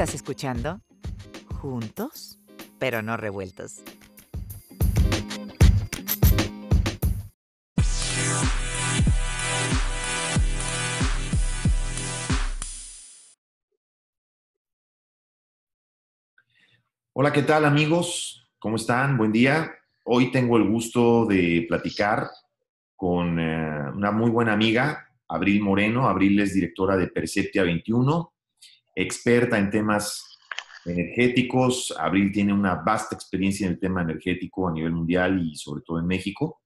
Estás escuchando Juntos, pero no revueltos. Hola, ¿qué tal amigos? ¿Cómo están? Buen día. Hoy tengo el gusto de platicar con eh, una muy buena amiga, Abril Moreno. Abril es directora de Perceptia 21, experta en temas energéticos. Abril tiene una vasta experiencia en el tema energético a nivel mundial y sobre todo en México.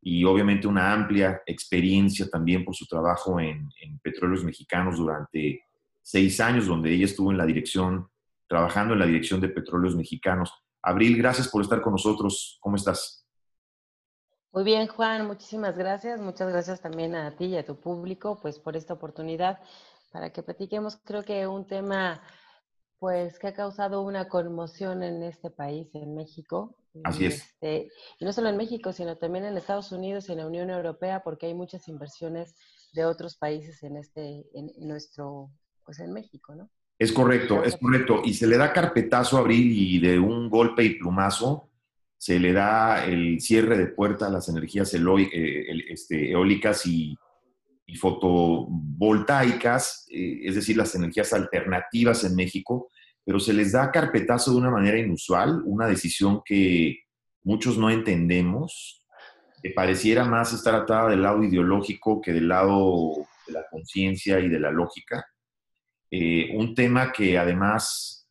Y obviamente una amplia experiencia también por su trabajo en, en petróleos mexicanos durante seis años, donde ella estuvo en la dirección trabajando en la Dirección de Petróleos Mexicanos. Abril, gracias por estar con nosotros. ¿Cómo estás? Muy bien, Juan, muchísimas gracias. Muchas gracias también a ti y a tu público, pues por esta oportunidad para que platiquemos, creo que un tema, pues, que ha causado una conmoción en este país, en México. Así es. Este, y no solo en México, sino también en Estados Unidos y en la Unión Europea, porque hay muchas inversiones de otros países en este, en nuestro, pues, en México, ¿no? Es correcto, es correcto. Y se le da carpetazo a Abril y de un golpe y plumazo se le da el cierre de puerta a las energías eh, este, eólicas y, fotovoltaicas, eh, es decir, las energías alternativas en México, pero se les da carpetazo de una manera inusual, una decisión que muchos no entendemos, que pareciera más estar atada del lado ideológico que del lado de la conciencia y de la lógica. Eh, un tema que además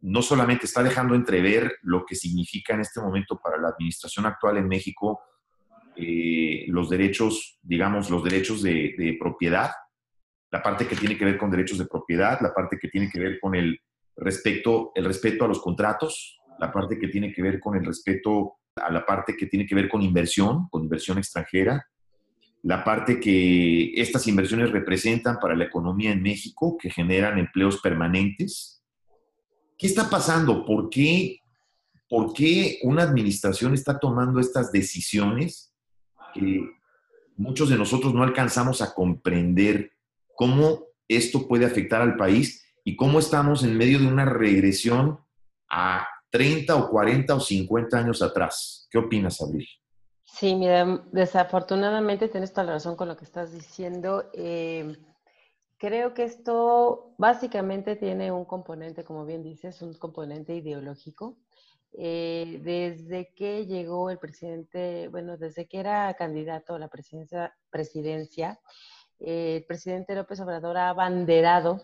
no solamente está dejando entrever lo que significa en este momento para la administración actual en México eh, los derechos, digamos, los derechos de, propiedad, la parte que tiene que ver con derechos de propiedad, la parte que tiene que ver con el respeto, el respeto a los contratos, la parte que tiene que ver con el respeto a la parte que tiene que ver con inversión, con inversión extranjera, la parte que estas inversiones representan para la economía en México, que generan empleos permanentes. ¿Qué está pasando? ¿Por qué, por qué una administración está tomando estas decisiones que muchos de nosotros no alcanzamos a comprender cómo esto puede afectar al país y cómo estamos en medio de una regresión a 30 o 40 o 50 años atrás? ¿Qué opinas, Abril? Sí, mira, desafortunadamente tienes toda la razón con lo que estás diciendo. Em, creo que esto básicamente tiene un componente, como bien dices, un componente ideológico. Eh, desde que llegó el presidente, bueno, desde que era candidato a la presidencia, presidencia eh, el presidente López Obrador ha abanderado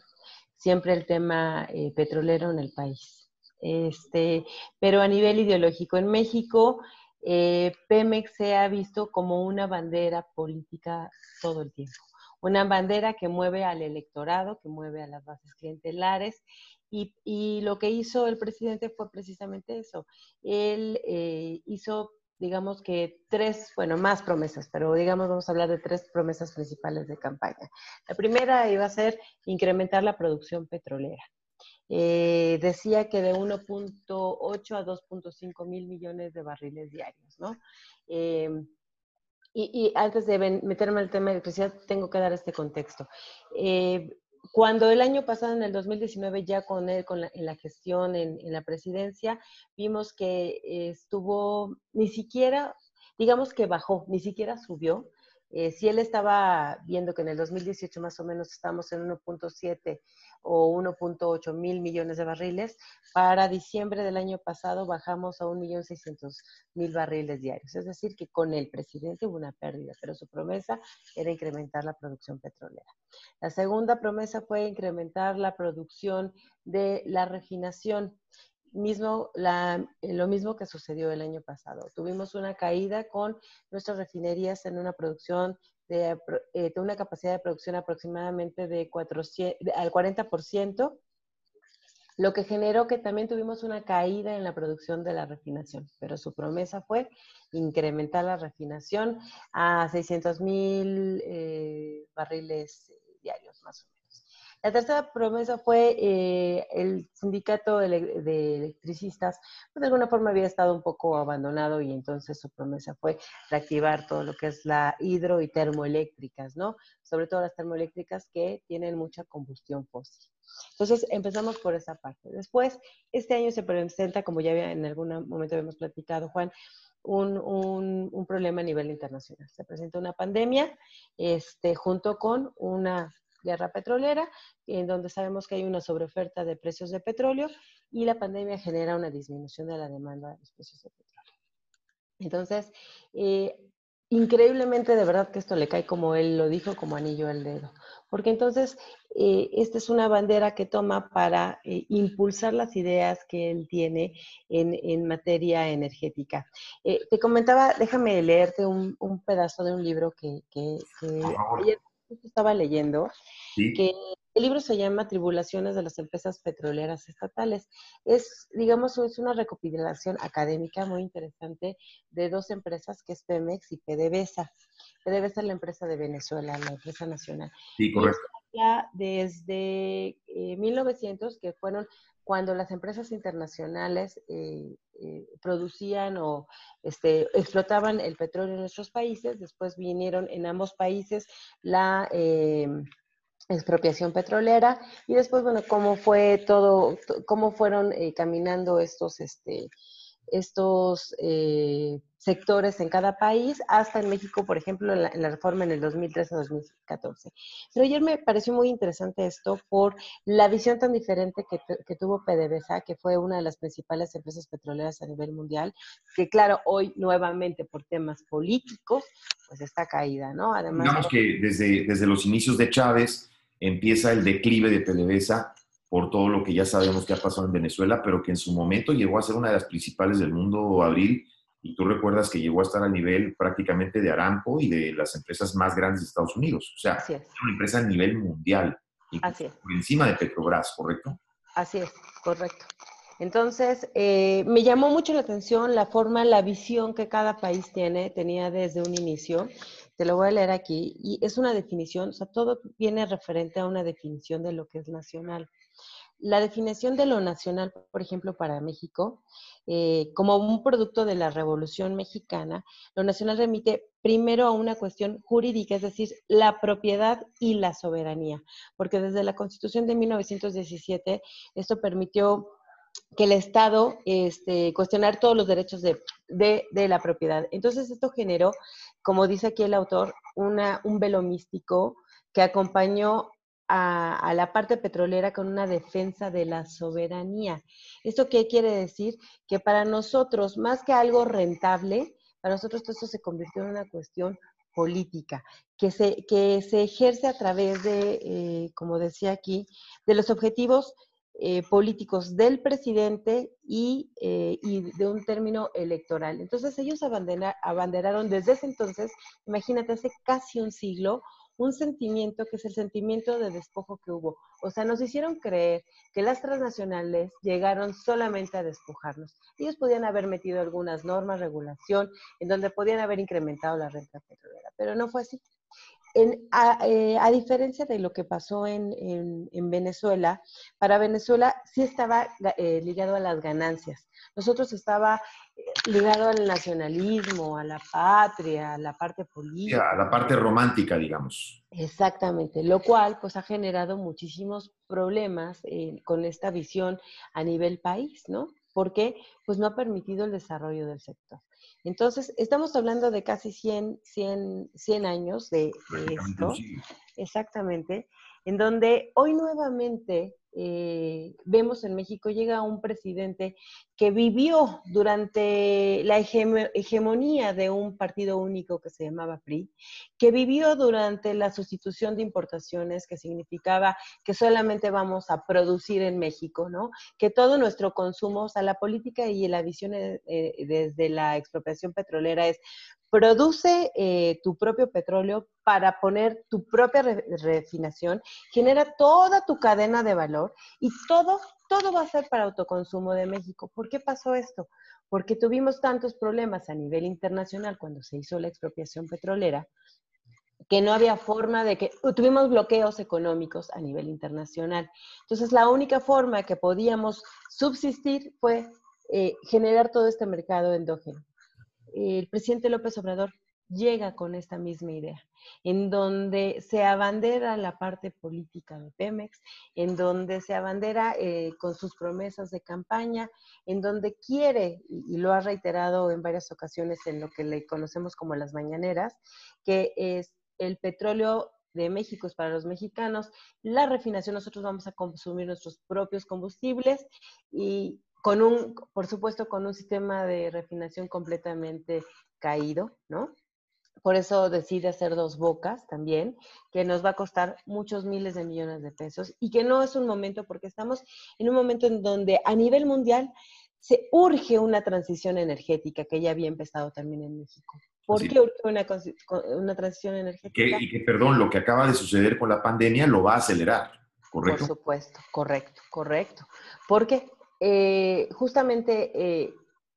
siempre el tema eh, petrolero en el país. Este, pero a nivel ideológico, en México Pemex se ha visto como una bandera política todo el tiempo. Una bandera que mueve al electorado, que mueve a las bases clientelares. Y, lo que hizo el presidente fue precisamente eso. Él eh, hizo, digamos que tres, bueno, más promesas, pero digamos vamos a hablar de tres promesas principales de campaña. La primera iba a ser incrementar la producción petrolera. Eh, decía que de 1.8 a 2.5 mil millones de barriles diarios, ¿no? Em, y, antes de meterme el tema de electricidad, tengo que dar este contexto. Eh, cuando el año pasado, en el 2019, ya con él con en la gestión en, la presidencia, vimos que estuvo, ni siquiera, digamos que bajó, ni siquiera subió. Eh, si él estaba viendo que en el 2018 más o menos estamos en 1.7 o 1.8 mil millones de barriles, para diciembre del año pasado bajamos a 1.600.000 barriles diarios. Es decir, que con el presidente hubo una pérdida, pero su promesa era incrementar la producción petrolera. La segunda promesa fue incrementar la producción de la refinación mismo, la, lo mismo que sucedió el año pasado. Tuvimos una caída con nuestras refinerías en una producción de, eh, una capacidad de producción aproximadamente de 400, al 40%, lo que generó que también tuvimos una caída en la producción de la refinación, pero su promesa fue incrementar la refinación a 600 mil eh, barriles diarios más o menos. La tercera promesa fue eh, el sindicato de, electricistas, pues de alguna forma había estado un poco abandonado y entonces su promesa fue reactivar todo lo que es la hidro y termoeléctricas, ¿no? Sobre todo las termoeléctricas que tienen mucha combustión fósil. Entonces empezamos por esa parte. Después, este año se presenta, como ya en algún momento habíamos platicado, Juan, un, un, problema a nivel internacional. Se presenta una pandemia este, junto con una guerra petrolera, en donde sabemos que hay una sobreoferta de precios de petróleo y la pandemia genera una disminución de la demanda de los precios de petróleo. Entonces, eh, increíblemente de verdad que esto le cae como él lo dijo, como anillo al dedo, porque entonces eh, esta es una bandera que toma para eh, impulsar las ideas que él tiene en, materia energética. Eh, te comentaba, déjame leerte un, pedazo de un libro que, que, ayer estaba leyendo, que el libro se llama Tribulaciones de las empresas petroleras estatales. Es, digamos, es una recopilación académica muy interesante de dos empresas, que es Pemex y PDVSA. PDVSA es la empresa de Venezuela, la empresa nacional. Sí, correcto. desde 1900, eh, que fueron cuando las empresas internacionales eh, eh, producían o este, explotaban el petróleo en nuestros países, después vinieron en ambos países la expropiación petrolera y después, bueno, cómo fue todo, cómo fueron eh, caminando estos, este, estos eh, sectores en cada país, hasta en México, por ejemplo, en la, reforma en el 2013-2014. Pero ayer me pareció muy interesante esto por la visión tan diferente que, que, tuvo PDVSA, que fue una de las principales empresas petroleras a nivel mundial, que claro, hoy nuevamente por temas políticos, pues está caída, ¿no? Además... Digamos que desde, desde los inicios de Chávez, empieza el declive de PDVSA por todo lo que ya sabemos que ha pasado en Venezuela, pero que en su momento llegó a ser una de las principales del mundo, Abril, y tú recuerdas que llegó a estar a nivel prácticamente de Aramco y de las empresas más grandes de Estados Unidos. O sea, es. una empresa a nivel mundial, Así es. por encima de Petrobras, ¿correcto? Así es, correcto. Entonces, eh, me llamó mucho la atención la forma, la visión que cada país tiene, tenía desde un inicio. Te lo voy a leer aquí. Y es una definición, o sea, todo viene referente a una definición de lo que es nacional. La definición de lo nacional, por ejemplo, para México, eh, como un producto de la Revolución Mexicana, lo nacional remite primero a una cuestión jurídica, es decir, la propiedad y la soberanía, porque desde la Constitución de 1917 esto permitió que el Estado este, cuestionar todos los derechos de, la propiedad. Entonces esto generó, como dice aquí el autor, una, un velo místico que acompañó a, la parte petrolera con una defensa de la soberanía. ¿Esto qué quiere decir? Que para nosotros, más que algo rentable, para nosotros esto se convirtió en una cuestión política, que se, que se ejerce a través de, eh, como decía aquí, de los objetivos eh, políticos del presidente y, eh, y, de un término electoral. Entonces ellos abanderaron desde ese entonces, imagínate, hace casi un siglo, un sentimiento que es el sentimiento de despojo que hubo. O sea, nos hicieron creer que las transnacionales llegaron solamente a despojarnos. Ellos podían haber metido algunas normas, regulación, en donde podían haber incrementado la renta petrolera, pero no fue así. Eh, a, diferencia de lo que pasó en, Venezuela, para Venezuela sí estaba eh, ligado a las ganancias. Nosotros estaba eh, ligado al nacionalismo, a la patria, a la parte política. a la parte romántica, digamos. Exactamente, lo cual pues ha generado muchísimos problemas con esta visión a nivel país, ¿no? Porque pues no ha permitido el desarrollo del sector. Entonces, estamos hablando de casi 100, 100, 100 años de, esto. Exactamente. En donde hoy nuevamente eh, vemos en México llega un presidente que vivió durante la hegemonía de un partido único que se llamaba PRI, que vivió durante la sustitución de importaciones, que significaba que solamente vamos a producir en México, ¿no? Que todo nuestro consumo, o sea, la política y la visión eh, desde la expropiación petrolera es produce eh, tu propio petróleo para poner tu propia refinación, genera toda tu cadena de valor y todo, todo va a ser para autoconsumo de México. ¿Por qué pasó esto? Porque tuvimos tantos problemas a nivel internacional cuando se hizo la expropiación petrolera que no había forma de que tuvimos bloqueos económicos a nivel internacional. Entonces, la única forma que podíamos subsistir fue eh, generar todo este mercado endógeno. El presidente López Obrador llega con esta misma idea, en donde se abandera la parte política de Pemex, en donde se abandera eh, con sus promesas de campaña, en donde quiere, y, lo ha reiterado en varias ocasiones en lo que le conocemos como las mañaneras, que es el petróleo de México es para los mexicanos, la refinación nosotros vamos a consumir nuestros propios combustibles y con un, por supuesto, con un sistema de refinación completamente caído, ¿no? Por eso decide hacer dos bocas también, que nos va a costar muchos miles de millones de pesos y que no es un momento, porque estamos en un momento en donde a nivel mundial se urge una transición energética que ya había empezado también en México. ¿Por qué urge una, transición energética? y que, perdón, lo que acaba de suceder con la pandemia lo va a acelerar, ¿correcto? Por supuesto, correcto, correcto. Porque eh, justamente eh,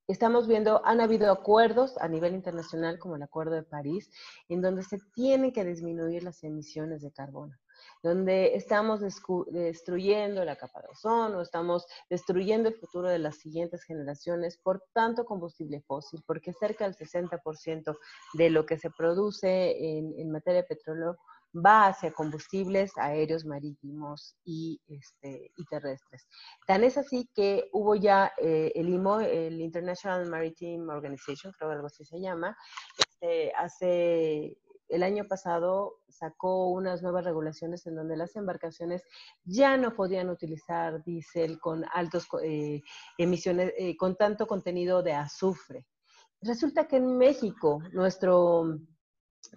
estamos viendo, han habido acuerdos a nivel internacional, como el Acuerdo de París, en donde se tienen que disminuir las emisiones de carbono donde estamos destruyendo la capa de ozono, estamos destruyendo el futuro de las siguientes generaciones por tanto combustible fósil, porque cerca del 60% de lo que se produce en, materia de petróleo va hacia combustibles aéreos, marítimos y, este, y terrestres. Tan es así que hubo ya eh, el IMO, el International Maritime Organization, creo que algo así se llama, este, hace el año pasado sacó unas nuevas regulaciones en donde las embarcaciones ya no podían utilizar diésel con altos eh, emisiones, eh, con tanto contenido de azufre. Resulta que en México nuestro,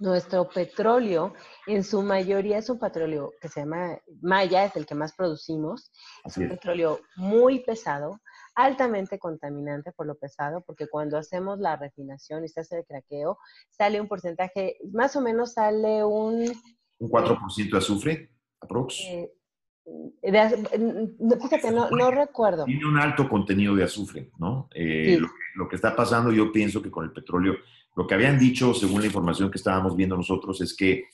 nuestro petróleo en su mayoría es un petróleo que se llama Maya, es el que más producimos, es un petróleo muy pesado, altamente contaminante por lo pesado, porque cuando hacemos la refinación y se hace el craqueo, sale un porcentaje, más o menos sale un... ¿Un 4% de azufre, aprox? Eh, fíjate, no, no, recuerdo. Tiene un alto contenido de azufre, ¿no? Eh, lo, que está pasando, yo pienso que con el petróleo, lo que habían dicho, según la información que estábamos viendo nosotros, es que,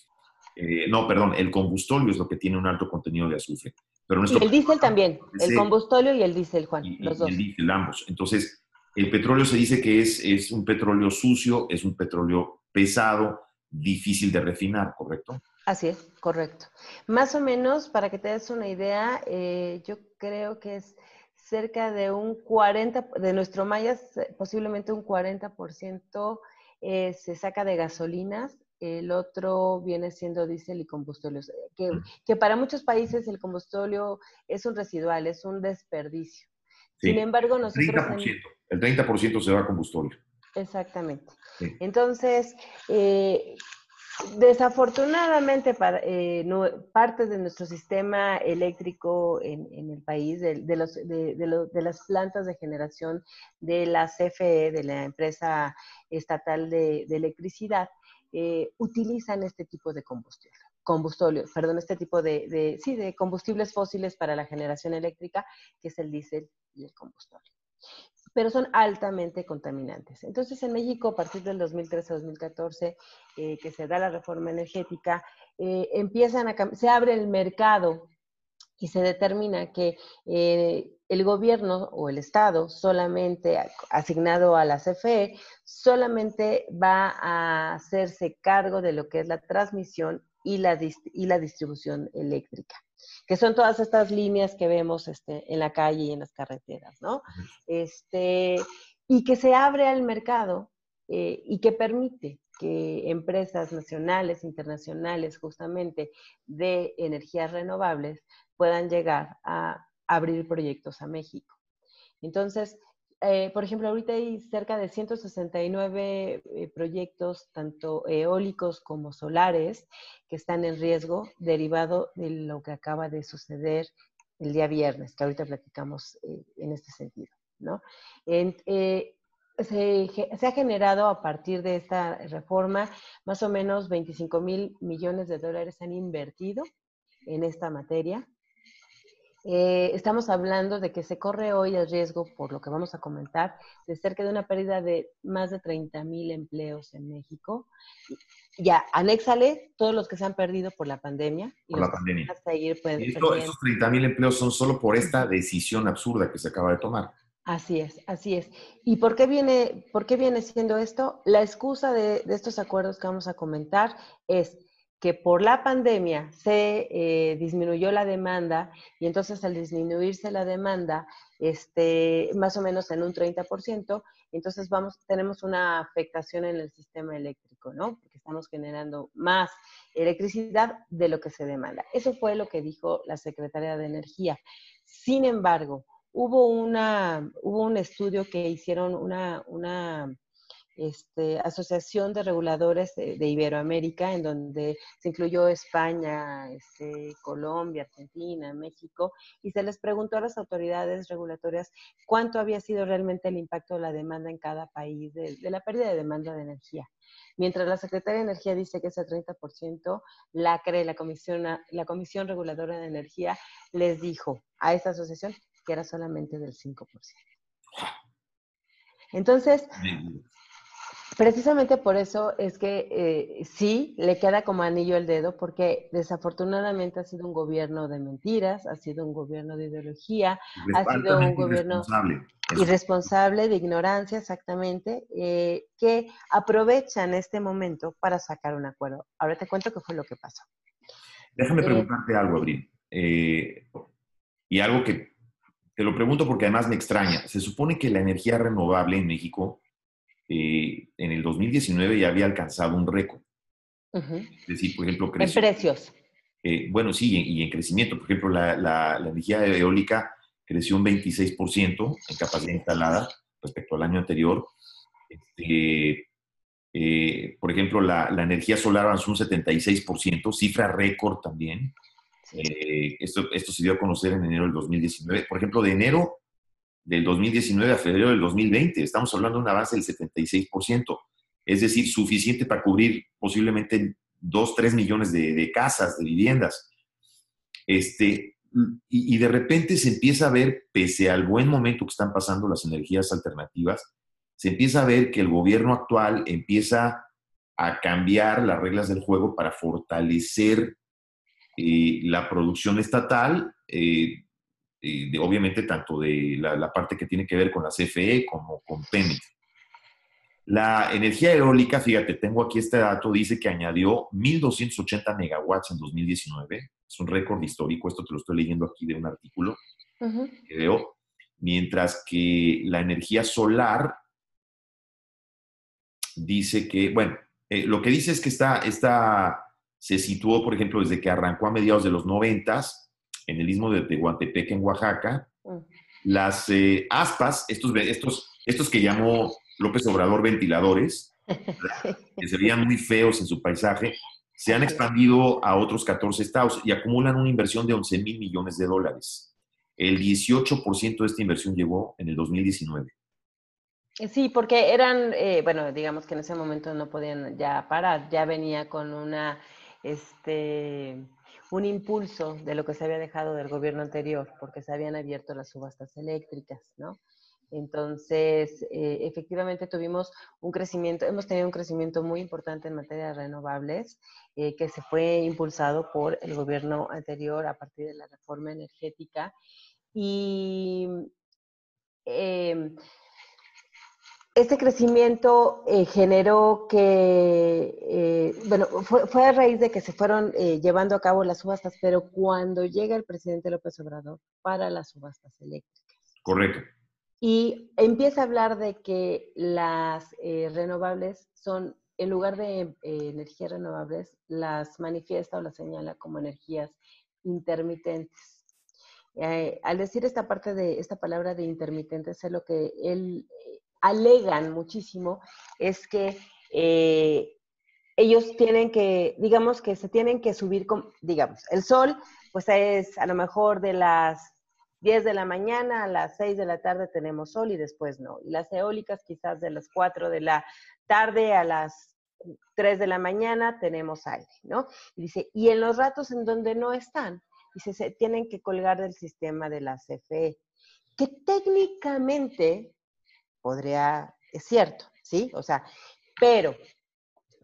eh, no, perdón, el combustóleo es lo que tiene un alto contenido de azufre y el diésel también, el combustóleo y el diésel, Juan, los dos. El diésel, ambos. Entonces, el petróleo se dice que es, es un petróleo sucio, es un petróleo pesado, difícil de refinar, ¿correcto? Así es, correcto. Más o menos, para que te des una idea, eh, yo creo que es cerca de un 40, de nuestro Maya, posiblemente un 40% eh, se saca de gasolinas el otro viene siendo diésel y combustóleo, que, que, para muchos países el combustóleo es un residual, es un desperdicio. Sin embargo, nosotros... 30%, el 30% se va a combustóleo. Exactamente. Entonces, eh, desafortunadamente, para, eh, parte de nuestro sistema eléctrico en, el país, de, las plantas de generación de la CFE, de la empresa estatal de electricidad, eh, utilizan este tipo de combustible, combustible, perdón, este tipo de, sí, de combustibles fósiles para la generación eléctrica, que es el diésel y el combustible. Pero son altamente contaminantes. Entonces, en México, a partir del 2013-2014, eh, que se da la reforma energética, eh, empiezan a se abre el mercado y se determina que el gobierno o el Estado solamente asignado a la CFE, solamente va a hacerse cargo de lo que es la transmisión y la, y la distribución eléctrica, que son todas estas líneas que vemos este, en la calle y en las carreteras, ¿no? Este, y que se abre al mercado eh, y que permite que empresas nacionales, internacionales, justamente de energías renovables, puedan llegar a abrir proyectos a México. Entonces, eh, por ejemplo, ahorita hay cerca de 169 eh, proyectos, tanto eólicos como solares, que están en riesgo derivado de lo que acaba de suceder el día viernes, que ahorita platicamos eh, en este sentido. ¿no? se, se, ha generado a partir de esta reforma más o menos 25 mil millones de dólares han invertido en esta materia Eh, estamos hablando de que se corre hoy el riesgo, por lo que vamos a comentar, de cerca de una pérdida de más de 30 mil empleos en México. Ya, anéxale todos los que se han perdido por la pandemia. por la pandemia. Seguir, pues, y esos 30 mil empleos son solo por esta decisión absurda que se acaba de tomar. Así es, así es. ¿Y por qué viene, por qué viene siendo esto? La excusa de, de estos acuerdos que vamos a comentar es que por la pandemia se eh, disminuyó la demanda y entonces al disminuirse la demanda, este, más o menos en un 30%, entonces vamos, tenemos una afectación en el sistema eléctrico, ¿no? Porque estamos generando más electricidad de lo que se demanda. Eso fue lo que dijo la Secretaría de Energía. Sin embargo, hubo, una, hubo un estudio que hicieron una, una este, Asociación de Reguladores de, Iberoamérica, en donde se incluyó España, este, Colombia, Argentina, México, y se les preguntó a las autoridades regulatorias cuánto había sido realmente el impacto de la demanda en cada país de, la pérdida de demanda de energía. Mientras la Secretaría de Energía dice que es el 30%, la CRE, la Comisión, la Comisión Reguladora de Energía, les dijo a esta asociación que era solamente del 5%. Entonces, Precisamente por eso es que eh, sí, le queda como anillo el dedo, porque desafortunadamente ha sido un gobierno de mentiras, ha sido un gobierno de ideología, ha sido un gobierno irresponsable, de ignorancia, exactamente, eh, que aprovechan este momento para sacar un acuerdo. Ahora te cuento qué fue lo que pasó. Déjame eh, preguntarte algo, Abril, y algo que te lo pregunto porque además me extraña. Se supone que la energía renovable en México eh, en el 2019 ya había alcanzado un récord. Es decir, por ejemplo, creció, En precios. Eh, bueno, sí, y en crecimiento. Por ejemplo, la, la, energía eólica creció un 26% en capacidad instalada respecto al año anterior. Este, eh, por ejemplo, la, la, energía solar avanzó un 76%, cifra récord también. esto, esto se dio a conocer en enero del 2019. Por ejemplo, de enero del 2019 a febrero del 2020. Estamos hablando de un avance del 76%, es decir, suficiente para cubrir posiblemente 2, 3 millones de, casas, de viviendas. Este, y, de repente se empieza a ver, pese al buen momento que están pasando las energías alternativas, se empieza a ver que el gobierno actual empieza a cambiar las reglas del juego para fortalecer eh, la producción estatal, eh, eh, obviamente tanto de la, parte que tiene que ver con la CFE como con Pemex. La energía eólica, fíjate, tengo aquí este dato, dice que añadió 1.280 megawatts en 2019. Es un récord histórico, esto te lo estoy leyendo aquí de un artículo que veo. Mientras que la energía solar dice que, bueno, eh, lo que dice es que está, está, se situó, por ejemplo, desde que arrancó a mediados de los 90 en el istmo de Tehuantepec, en Oaxaca, mm. las eh, aspas, estos, estos, estos que llamó López Obrador ventiladores, que se veían muy feos en su paisaje, se han expandido a otros 14 estados y acumulan una inversión de 11 mil millones de dólares. El 18% de esta inversión llegó en el 2019. Sí, porque eran, eh, bueno, digamos que en ese momento no podían ya parar, ya venía con una, este, un impulso de lo que se había dejado del gobierno anterior, porque se habían abierto las subastas eléctricas, ¿no? Entonces, eh, efectivamente tuvimos un crecimiento, hemos tenido un crecimiento muy importante en materia de renovables, eh, que se fue impulsado por el gobierno anterior a partir de la reforma energética. Y eh, este crecimiento eh, generó que, eh, bueno, fue, a raíz de que se fueron eh, llevando a cabo las subastas, pero cuando llega el presidente López Obrador para las subastas eléctricas. Correcto. Y empieza a hablar de que las renovables son, en lugar de energías renovables, las manifiesta o las señala como energías intermitentes. al decir esta parte de esta palabra de intermitentes, es lo que él alegan muchísimo es que eh, ellos tienen que, digamos que se tienen que subir, con, digamos, el sol, pues es a lo mejor de las 10 de la mañana a las 6 de la tarde tenemos sol y después no. Y las eólicas quizás de las 4 de la tarde a las 3 de la mañana tenemos aire, ¿no? Y dice, y en los ratos en donde no están, y se, tienen que colgar del sistema de la CFE, que técnicamente podría, es cierto, ¿sí? O sea, pero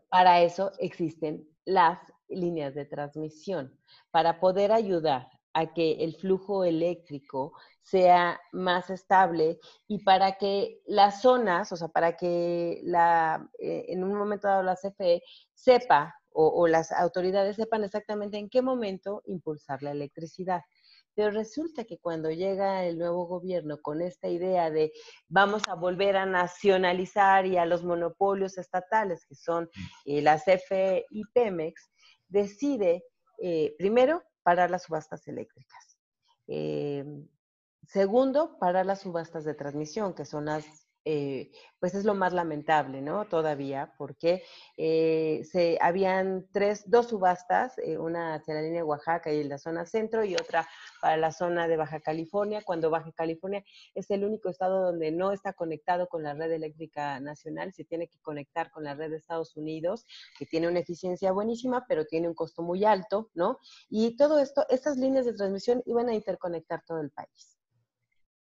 para eso existen las líneas de transmisión, para poder ayudar a que el flujo eléctrico sea más estable y para que las zonas, o sea, para que la, eh, en un momento dado la CFE sepa o, las autoridades sepan exactamente en qué momento impulsar la electricidad. Pero resulta que cuando llega el nuevo gobierno con esta idea de vamos a volver a nacionalizar y a los monopolios estatales, que son mm. eh, la CFE y Pemex, decide eh, primero parar las subastas eléctricas. Eh, segundo, parar las subastas de transmisión, que son las eh, pues es lo más lamentable, ¿no? Todavía, porque eh, se, habían tres, dos subastas, eh, una hacia la línea de Oaxaca y en la zona centro y otra para la zona de Baja California, cuando Baja California es el único estado donde no está conectado con la red eléctrica nacional, se tiene que conectar con la red de Estados Unidos, que tiene una eficiencia buenísima, pero tiene un costo muy alto, ¿no? Y todo esto, estas líneas de transmisión iban a interconectar todo el país.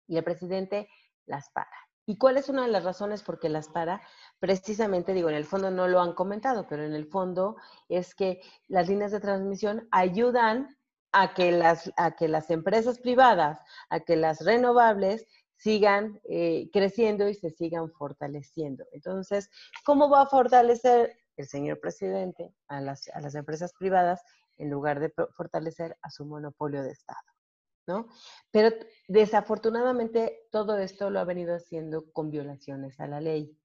Y el presidente las para ¿Y cuál es una de las razones por qué las para? Precisamente, digo, en el fondo no lo han comentado, pero en el fondo es que las líneas de transmisión ayudan a que las, a que las empresas privadas, a que las renovables sigan eh, creciendo y se sigan fortaleciendo. Entonces, ¿cómo va a fortalecer el señor presidente a las, a las empresas privadas en lugar de fortalecer a su monopolio de Estado? Pero desafortunadamente todo esto lo ha venido haciendo con violaciones a la ley,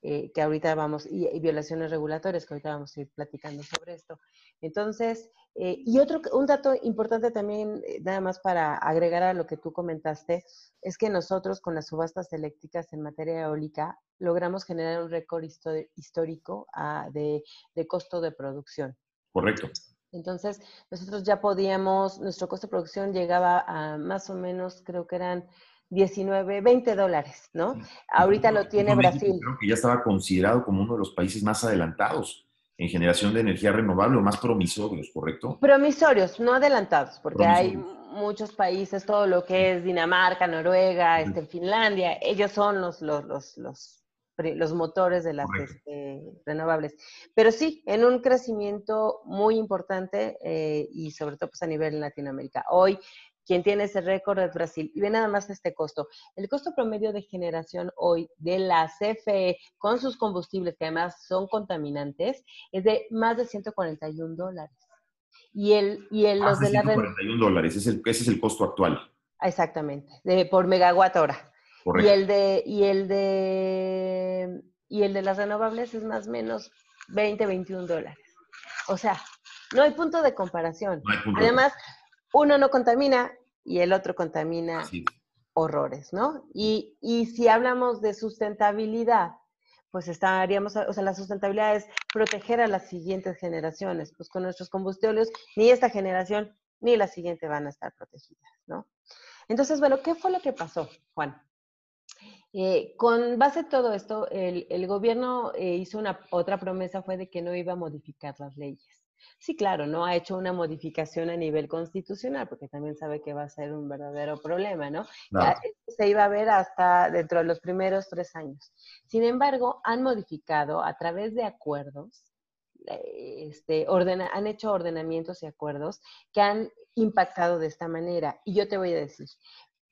eh, que ahorita vamos, y, violaciones regulatorias, que ahorita vamos a ir platicando sobre esto. Entonces, eh, y otro, un dato importante también, eh, nada más para agregar a lo que tú comentaste, es que nosotros con las subastas eléctricas en materia eólica logramos generar un récord histórico ah, de costo de producción. Correcto. Entonces, nosotros ya podíamos, nuestro costo de producción llegaba a más o menos, creo que eran 19, 20 dólares, ¿no? Ahorita lo tiene Brasil. Creo que ya estaba considerado como uno de los países más adelantados en generación de energía renovable o más promisorios, ¿correcto? Promisorios, no adelantados, porque hay muchos países, todo lo que es Dinamarca, Noruega, este, Finlandia, ellos son los, los, los, los los motores de las este, renovables. Pero sí, en un crecimiento muy importante eh, y sobre todo pues, a nivel Latinoamérica. Hoy, quien tiene ese récord es Brasil. Y ve nada más este costo. El costo promedio de generación hoy de la CFE con sus combustibles, que además son contaminantes, es de más de 141 dólares. Y el, y el los de, 141 dólares, es el, ese es el costo actual. Exactamente, de, por megawatt hora. Y el de, y el de, y el de las renovables es más o menos 20, 21 dólares. O sea, no hay punto de comparación. Además, uno no contamina y el otro contamina horrores, ¿no? Y, y si hablamos de sustentabilidad, pues estaríamos, o sea, la sustentabilidad es proteger a las siguientes generaciones. Pues con nuestros combustibles, ni esta generación ni la siguiente van a estar protegidas, ¿no? Entonces, bueno, ¿qué fue lo que pasó, Juan? Eh, con base en todo esto, el, gobierno eh, hizo una otra promesa, fue de que no iba a modificar las leyes. Sí, claro, no ha hecho una modificación a nivel constitucional, porque también sabe que va a ser un verdadero problema, ¿no? se iba a ver hasta dentro de los primeros tres años. Sin embargo, han modificado a través de acuerdos, eh, este, han hecho ordenamientos y acuerdos que han impactado de esta manera. Y yo te voy a decir,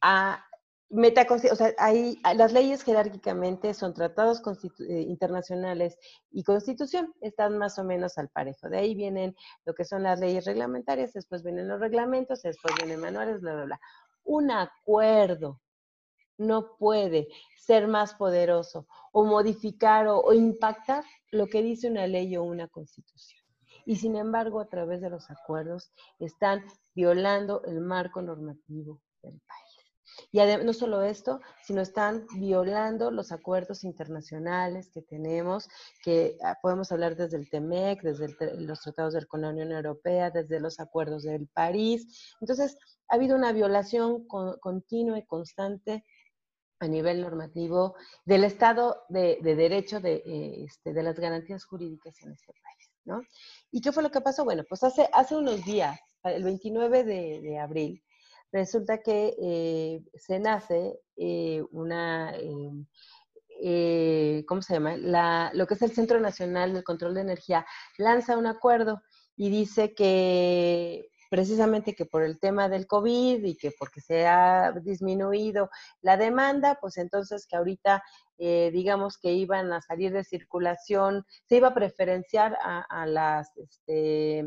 a, Meta, o sea, hay, las leyes jerárquicamente son tratados eh, internacionales y constitución, están más o menos al parejo. De ahí vienen lo que son las leyes reglamentarias, después vienen los reglamentos, después vienen manuales, bla, bla, bla. Un acuerdo no puede ser más poderoso o modificar o impactar lo que dice una ley o una constitución. Y sin embargo, a través de los acuerdos están violando el marco normativo del país. Y no solo esto, sino están violando los acuerdos internacionales que tenemos, que ah, podemos hablar desde el TEMEC, desde los tratados con la Unión Europea, desde los acuerdos del París. Entonces, ha habido una violación continua y constante a nivel normativo del Estado de, Derecho de, eh, este, de las garantías jurídicas en este país. ¿no? ¿Y qué fue lo que pasó? Bueno, pues hace, hace unos días, el 29 de, abril, resulta que eh, se nace eh, una, eh, ¿cómo se llama? La, lo que es el Centro Nacional del Control de Energía lanza un acuerdo y dice que precisamente que por el tema del COVID y que porque se ha disminuido la demanda, pues entonces que ahorita eh, digamos que iban a salir de circulación, se iba a preferenciar a, las... Este,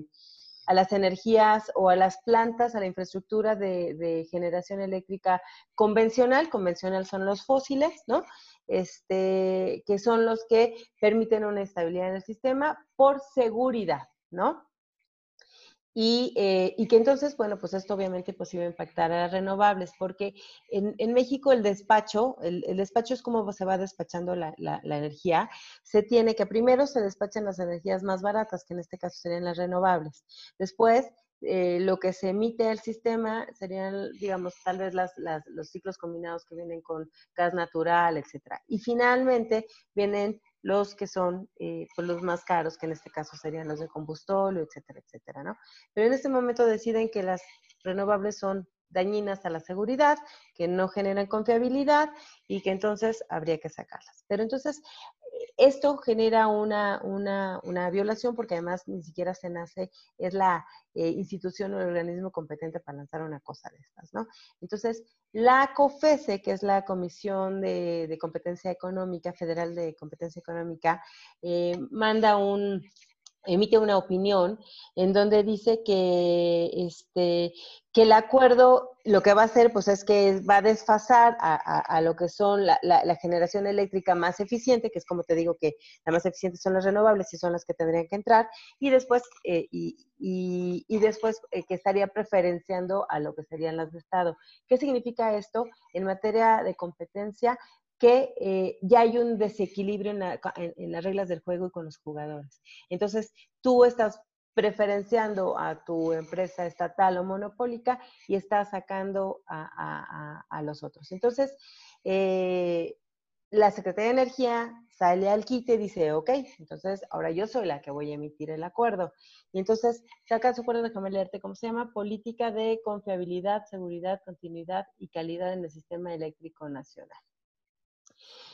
a las energías o a las plantas, a la infraestructura de, de, generación eléctrica convencional. Convencional son los fósiles, ¿no? Este, que son los que permiten una estabilidad en el sistema por seguridad, ¿no? Eh, y, que entonces, bueno, pues esto obviamente pues iba a impactar a las renovables, porque en, México el despacho, el, despacho es como se va despachando la, energía, se tiene que primero se despachan las energías más baratas, que en este caso serían las renovables. Después, eh, lo que se emite al sistema serían, digamos, tal vez las, los ciclos combinados que vienen con gas natural, etcétera. Y finalmente vienen los que son eh, pues los más caros, que en este caso serían los de combustible, etcétera, etcétera, ¿no? Pero en este momento deciden que las renovables son dañinas a la seguridad, que no generan confiabilidad y que entonces habría que sacarlas. Pero entonces esto genera una, una, violación porque además ni siquiera se nace, es la eh, institución o el organismo competente para lanzar una cosa de estas, ¿no? Entonces, la COFESE, que es la Comisión de, Competencia Económica, Federal de Competencia Económica, eh, manda un, emite una opinión en donde dice que, este, que el acuerdo lo que va a hacer pues es que va a desfasar a, lo que son la, generación eléctrica más eficiente, que es como te digo que la más eficiente son las renovables y son las que tendrían que entrar, y después, eh, y, después eh, que estaría preferenciando a lo que serían las de Estado. ¿Qué significa esto? En materia de competencia, que eh, ya hay un desequilibrio en, las reglas del juego y con los jugadores. Entonces, tú estás preferenciando a tu empresa estatal o monopólica y estás sacando a, los otros. Entonces, eh, la Secretaría de Energía sale al quite y dice, ok, entonces ahora yo soy la que voy a emitir el acuerdo. Y entonces saca su acuerdo, déjame leerte cómo se llama, Política de Confiabilidad, Seguridad, Continuidad y Calidad en el Sistema Eléctrico Nacional.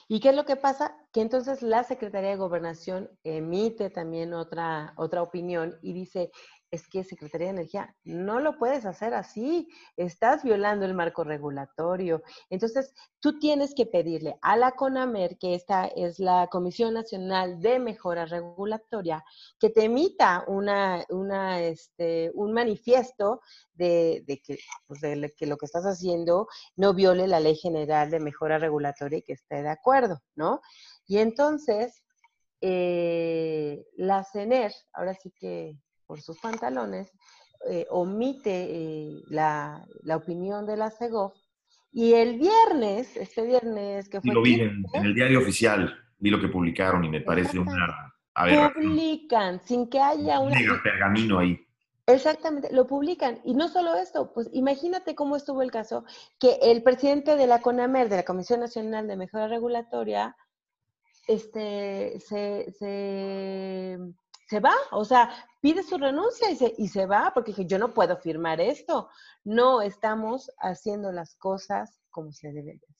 ¿Y qué es lo que pasa? Que entonces la Secretaría de Gobernación emite también otra, otra opinión y dice, es que Secretaría de Energía, no lo puedes hacer así, estás violando el marco regulatorio. Entonces, tú tienes que pedirle a la CONAMER, que esta es la Comisión Nacional de Mejora Regulatoria, que te emita una, una, este, un manifiesto de, que, pues de que lo que estás haciendo no viole la Ley General de Mejora Regulatoria y que esté de acuerdo, ¿no? Y entonces, eh, la CENER, ahora sí que por sus pantalones, eh, omite eh, la, opinión de la CEGOF. Y el viernes, este viernes que fue... Y lo vi en, el diario oficial, vi lo que publicaron y me parece una... publican sin que haya un pergamino ahí. Exactamente, lo publican. Y no solo esto, pues imagínate cómo estuvo el caso, que el presidente de la CONAMER, de la Comisión Nacional de Mejora Regulatoria, este, se, se se va, o sea, pide su renuncia y se, y se va, porque dije, yo no puedo firmar esto. No estamos haciendo las cosas como se deben de hacer.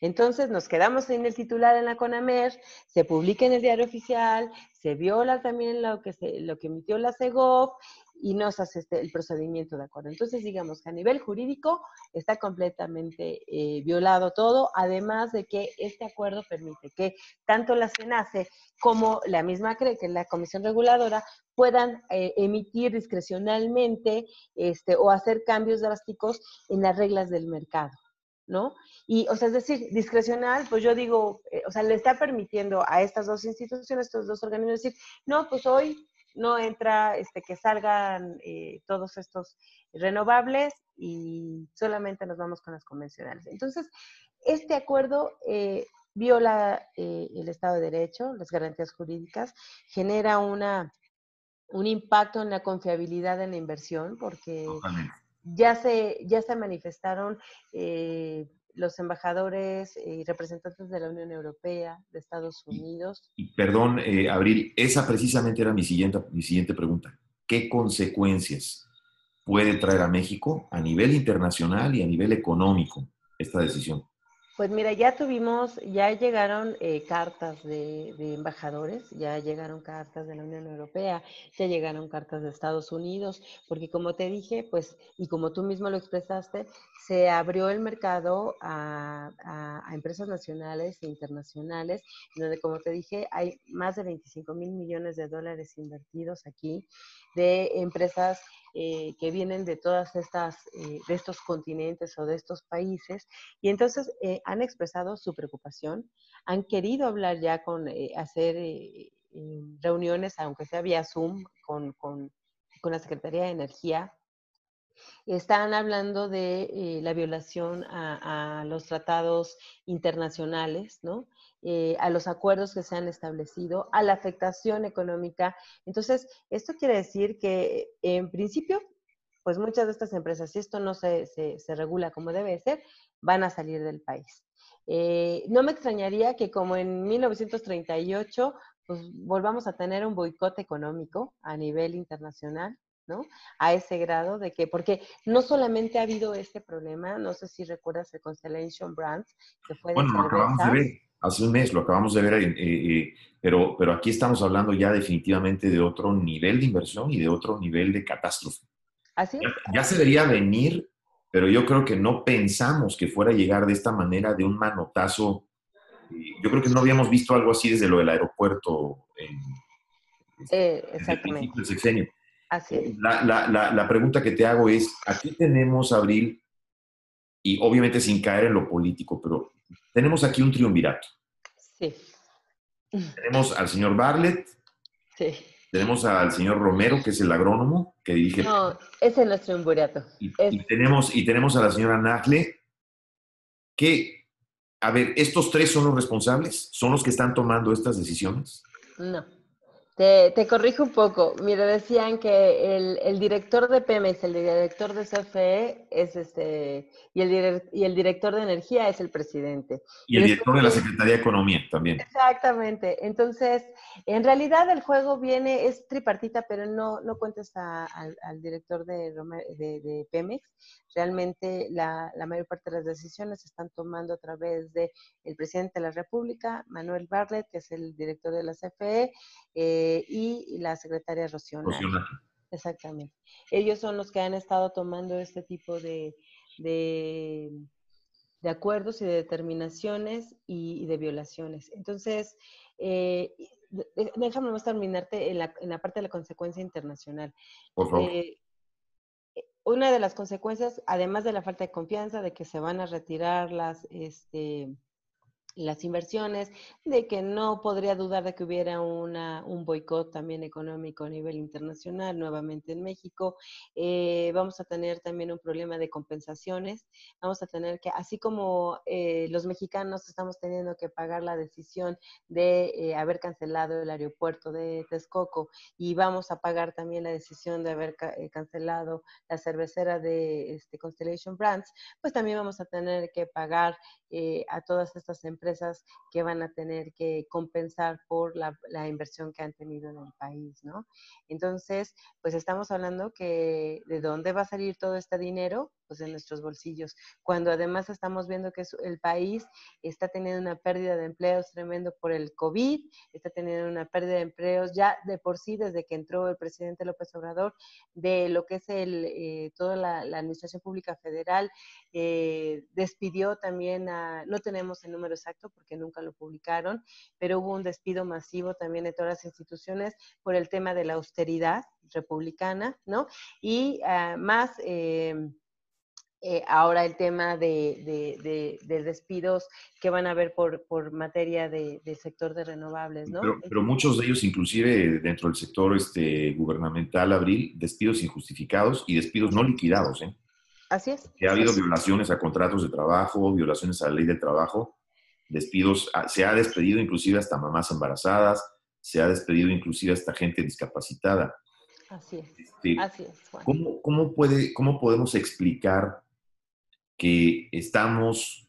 Entonces nos quedamos en el titular en la CONAMER, se publica en el diario oficial, se viola también lo que, se, lo que emitió la CEGOF y no se hace este, el procedimiento de acuerdo. Entonces, digamos que a nivel jurídico está completamente eh, violado todo, además de que este acuerdo permite que tanto la CENACE como la misma CRE, que es la Comisión Reguladora, puedan eh, emitir discrecionalmente este, o hacer cambios drásticos en las reglas del mercado. ¿no? Y, o sea, es decir, discrecional, pues yo digo, eh, o sea, le está permitiendo a estas dos instituciones, estos dos organismos decir, no, pues hoy no entra este, que salgan eh, todos estos renovables y solamente nos vamos con las convencionales. Entonces, este acuerdo eh, viola eh, el Estado de Derecho, las garantías jurídicas, genera una, un impacto en la confiabilidad en la inversión, porque ya se, ya se manifestaron los embajadores y representantes de la Unión Europea, de Estados Unidos. Y, perdón, eh, Abril, esa precisamente era mi siguiente, mi siguiente pregunta. ¿Qué consecuencias puede traer a México a nivel internacional y a nivel económico esta decisión? Pues mira, ya tuvimos, ya llegaron eh, cartas de, embajadores, ya llegaron cartas de la Unión Europea, ya llegaron cartas de Estados Unidos, porque como te dije, pues, y como tú mismo lo expresaste, se abrió el mercado a, empresas nacionales e internacionales, donde, como te dije, hay más de 25 mil millones de dólares invertidos aquí de empresas eh, que vienen de todas estas, eh, de estos continentes o de estos países, y entonces eh, han expresado su preocupación, han querido hablar ya con, hacer reuniones, aunque sea vía Zoom, con, con, con la Secretaría de Energía, están hablando de la violación a, a, los tratados internacionales, ¿no? Eh, a los acuerdos que se han establecido, a la afectación económica. Entonces, esto quiere decir que en principio, pues muchas de estas empresas, si esto no se, se, regula como debe ser, van a salir del país. Eh, no me extrañaría que como en 1938, pues volvamos a tener un boicot económico a nivel internacional, ¿no? A ese grado de que, porque no solamente ha habido este problema, no sé si recuerdas el Constellation Brands, que fue de bueno, lo acabamos de ver hace un mes, lo acabamos de ver, eh, eh, pero, pero aquí estamos hablando ya definitivamente de otro nivel de inversión y de otro nivel de catástrofe. Así ya, se debería venir, pero yo creo que no pensamos que fuera a llegar de esta manera, de un manotazo. Yo creo que no habíamos visto algo así desde lo del aeropuerto en, eh, exactamente. el Así La, la, la, la, pregunta que te hago es, aquí tenemos, Abril, y obviamente sin caer en lo político, pero tenemos aquí un triunvirato. Sí. Tenemos al señor Bartlett. Sí. Tenemos al señor Romero, que es el agrónomo, que dirige... No, ese no es triunvirato. Y, tenemos, y tenemos a la señora Nagle, que, a ver, ¿estos tres son los responsables? ¿Son los que están tomando estas decisiones? No. Te, corrijo un poco. Mira, decían que el, director de Pemex, el director de CFE es este, y el, y el director de energía es el presidente. Y el director de la Secretaría de Economía también. Exactamente. Entonces, en realidad el juego viene, es tripartita, pero no, no cuentes al, director de, de, Pemex. Realmente la, la, mayor parte de las decisiones se están tomando a través del el presidente de la República, Manuel Bartlett, que es el director de la CFE. Eh, y la secretaria Rocío Exactamente. Ellos son los que han estado tomando este tipo de, de, acuerdos y de determinaciones y, de violaciones. Entonces, eh, déjame más terminarte en la, en la, parte de la consecuencia internacional. Por favor. Eh, una de las consecuencias, además de la falta de confianza, de que se van a retirar las, este, las inversiones, de que no podría dudar de que hubiera una, un boicot también económico a nivel internacional, nuevamente en México. Eh, vamos a tener también un problema de compensaciones. Vamos a tener que, así como eh, los mexicanos estamos teniendo que pagar la decisión de eh, haber cancelado el aeropuerto de Texcoco y vamos a pagar también la decisión de haber cancelado la cervecera de este, Constellation Brands, pues también vamos a tener que pagar a todas estas empresas que van a tener que compensar por la, inversión que han tenido en el país, ¿no? Entonces, pues estamos hablando que de dónde va a salir todo este dinero, pues de nuestros bolsillos, cuando además estamos viendo que el país está teniendo una pérdida de empleos tremendo por el COVID, está teniendo una pérdida de empleos ya de por sí desde que entró el presidente López Obrador, de lo que es el, eh, toda la, Administración Pública Federal, eh, despidió también a, no tenemos el número exacto, porque nunca lo publicaron, pero hubo un despido masivo también de todas las instituciones por el tema de la austeridad republicana, ¿no? Y ah, más... Eh, eh, ahora el tema de, despidos que van a haber por, por materia del sector de renovables, ¿no? Pero, muchos de ellos, inclusive dentro del sector este, gubernamental, Abril, despidos injustificados y despidos no liquidados, ¿eh? Así es. Que ha habido violaciones a contratos de trabajo, violaciones a la ley del trabajo, despidos, ah, se ha despedido inclusive hasta mamás embarazadas, se ha despedido inclusive hasta gente discapacitada. Así es. Este, Así es ¿cómo, puede, ¿Cómo podemos explicar que estamos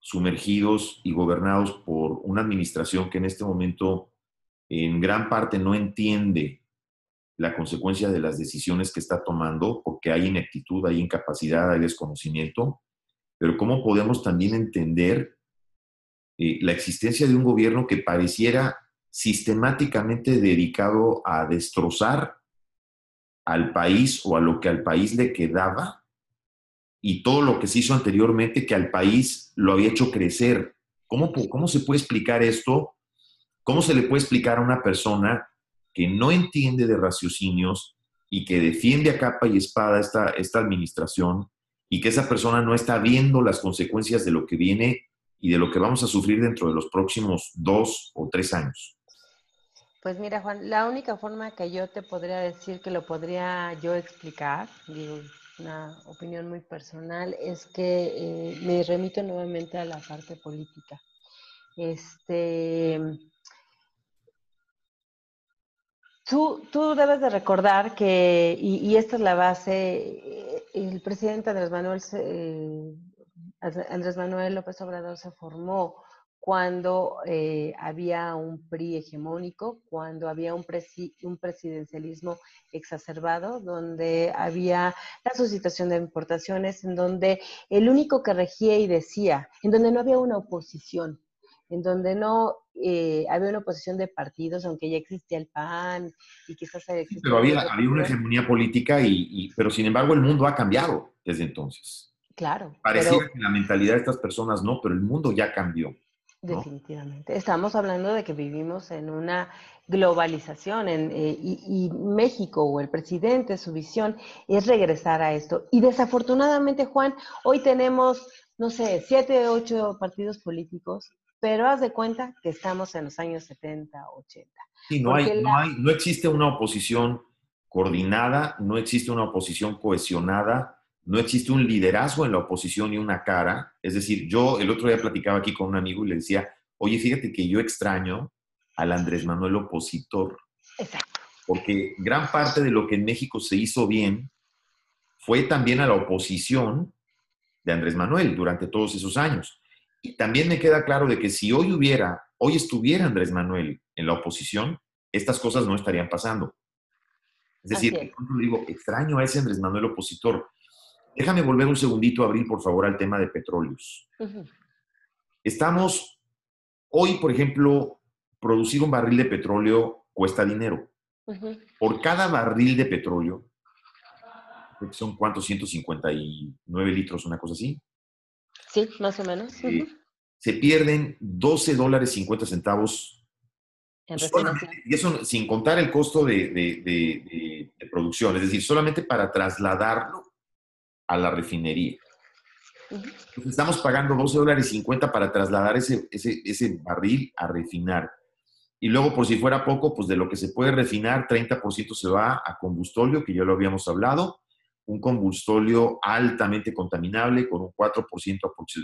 sumergidos y gobernados por una administración que en este momento en gran parte no entiende la consecuencia de las decisiones que está tomando, porque hay ineptitud, hay incapacidad, hay desconocimiento, pero cómo podemos también entender eh, la existencia de un gobierno que pareciera sistemáticamente dedicado a destrozar al país o a lo que al país le quedaba y todo lo que se hizo anteriormente que al país lo había hecho crecer. ¿Cómo, cómo se puede explicar esto? ¿Cómo se le puede explicar a una persona que no entiende de raciocinios y que defiende a capa y espada esta, esta administración y que esa persona no está viendo las consecuencias de lo que viene y de lo que vamos a sufrir dentro de los próximos dos o tres años? Pues mira, Juan, la única forma que yo te podría decir que lo podría yo explicar, digo, una opinión muy personal, es que eh, me remito nuevamente a la parte política. Este, tú, tú debes de recordar que, y, esta es la base, el presidente Andrés Manuel, eh, Andrés Manuel López Obrador se formó cuando eh, había un PRI hegemónico, cuando había un, un, presidencialismo exacerbado, donde había la suscitación de importaciones, en donde el único que regía y decía, en donde no había una oposición, en donde no eh, había una oposición de partidos, aunque ya existía el PAN y quizás existía... Pero había, había una hegemonía política, y, pero sin embargo el mundo ha cambiado desde entonces. Claro. Parecía que la mentalidad de estas personas no, pero el mundo ya cambió. Definitivamente. Estamos hablando de que vivimos en una globalización en, eh, y, México o el presidente, su visión es regresar a esto. Y desafortunadamente, Juan, hoy tenemos, no sé, siete, ocho partidos políticos, pero haz de cuenta que estamos en los años 70, 80. Sí, no, hay, no, hay, no existe una oposición coordinada, no existe una oposición cohesionada, no existe un liderazgo en la oposición y una cara. Es decir, yo el otro día platicaba aquí con un amigo y le decía, oye, fíjate que yo extraño al Andrés Manuel opositor. Exacto. Porque gran parte de lo que en México se hizo bien fue también a la oposición de Andrés Manuel durante todos esos años. Y también me queda claro de que si hoy hubiera, hoy estuviera Andrés Manuel en la oposición, estas cosas no estarían pasando. Es decir, digo, extraño a ese Andrés Manuel opositor. Déjame volver un segundito, Abril, por favor, al tema de petróleos. Estamos, hoy, por ejemplo, producir un barril de petróleo cuesta dinero. Por cada barril de petróleo, son cuántos, 159 litros, una cosa así. Sí, más o menos. Eh, se pierden 12 dólares 50 centavos. En y eso sin contar el costo de, de producción, es decir, solamente para trasladarlo a la refinería. estamos pagando 12 dólares 50 para trasladar ese, ese, barril a refinar. Y luego, por si fuera poco, pues de lo que se puede refinar, 30% se va a combustóleo, que ya lo habíamos hablado, un combustóleo altamente contaminable, con un 4%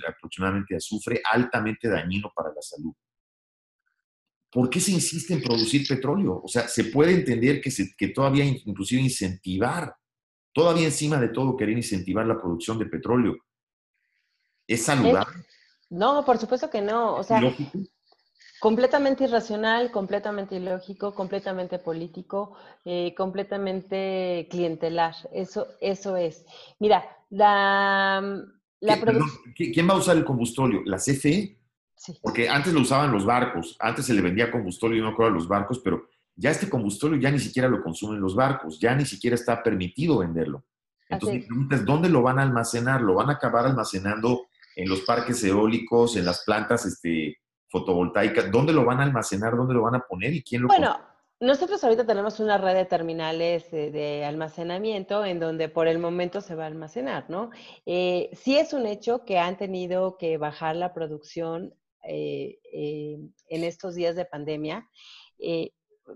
aproximadamente de azufre, altamente dañino para la salud. ¿Por qué se insiste en producir petróleo? O sea, se puede entender que, se, que todavía inclusive incentivar todavía encima de todo querer incentivar la producción de petróleo. ¿Es saludable? No, por supuesto que no. O sea, completamente irracional, completamente ilógico, completamente político, eh, completamente clientelar. Eso, eso es. Mira, la, la ¿Quién va a usar el combustóleo? ¿La CFE? Sí. Porque antes lo usaban los barcos, antes se le vendía combustóleo, no creo a los barcos, pero ya este combustible ya ni siquiera lo consumen los barcos, ya ni siquiera está permitido venderlo. Entonces, mi pregunta es, ¿dónde lo van a almacenar? ¿Lo van a acabar almacenando en los parques eólicos, en las plantas este, fotovoltaicas? ¿Dónde lo van a almacenar? ¿Dónde lo van a poner? ¿Y quién lo Bueno, nosotros ahorita tenemos una red de terminales de, almacenamiento en donde por el momento se va a almacenar, ¿no? Eh, sí es un hecho que han tenido que bajar la producción eh, eh, en estos días de pandemia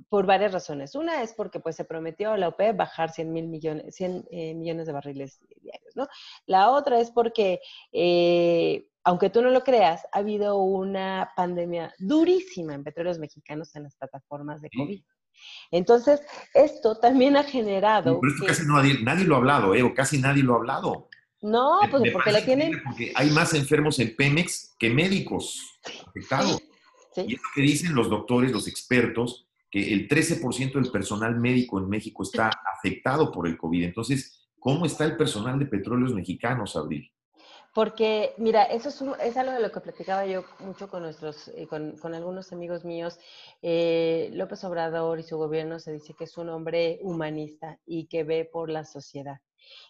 por varias razones. Una es porque pues, se prometió a la OPEP bajar 100, mil millones, 100 eh, millones de barriles diarios, ¿no? La otra es porque, eh, aunque tú no lo creas, ha habido una pandemia durísima en petróleos mexicanos en las plataformas de COVID. Entonces, esto también ha generado... Pero esto casi nadie, lo ha hablado, ¿eh? O casi nadie lo ha hablado. No, pues porque la tienen. Porque hay más enfermos en Pemex que médicos afectados. Y es lo que dicen los doctores, los expertos, que el 13% del personal médico en México está afectado por el COVID. Entonces, ¿cómo está el personal de petróleos mexicanos, Abril? Porque, mira, eso es, algo de lo que platicaba yo mucho con nuestros, eh, con, algunos amigos míos. Eh, López Obrador y su gobierno se dice que es un hombre humanista y que ve por la sociedad.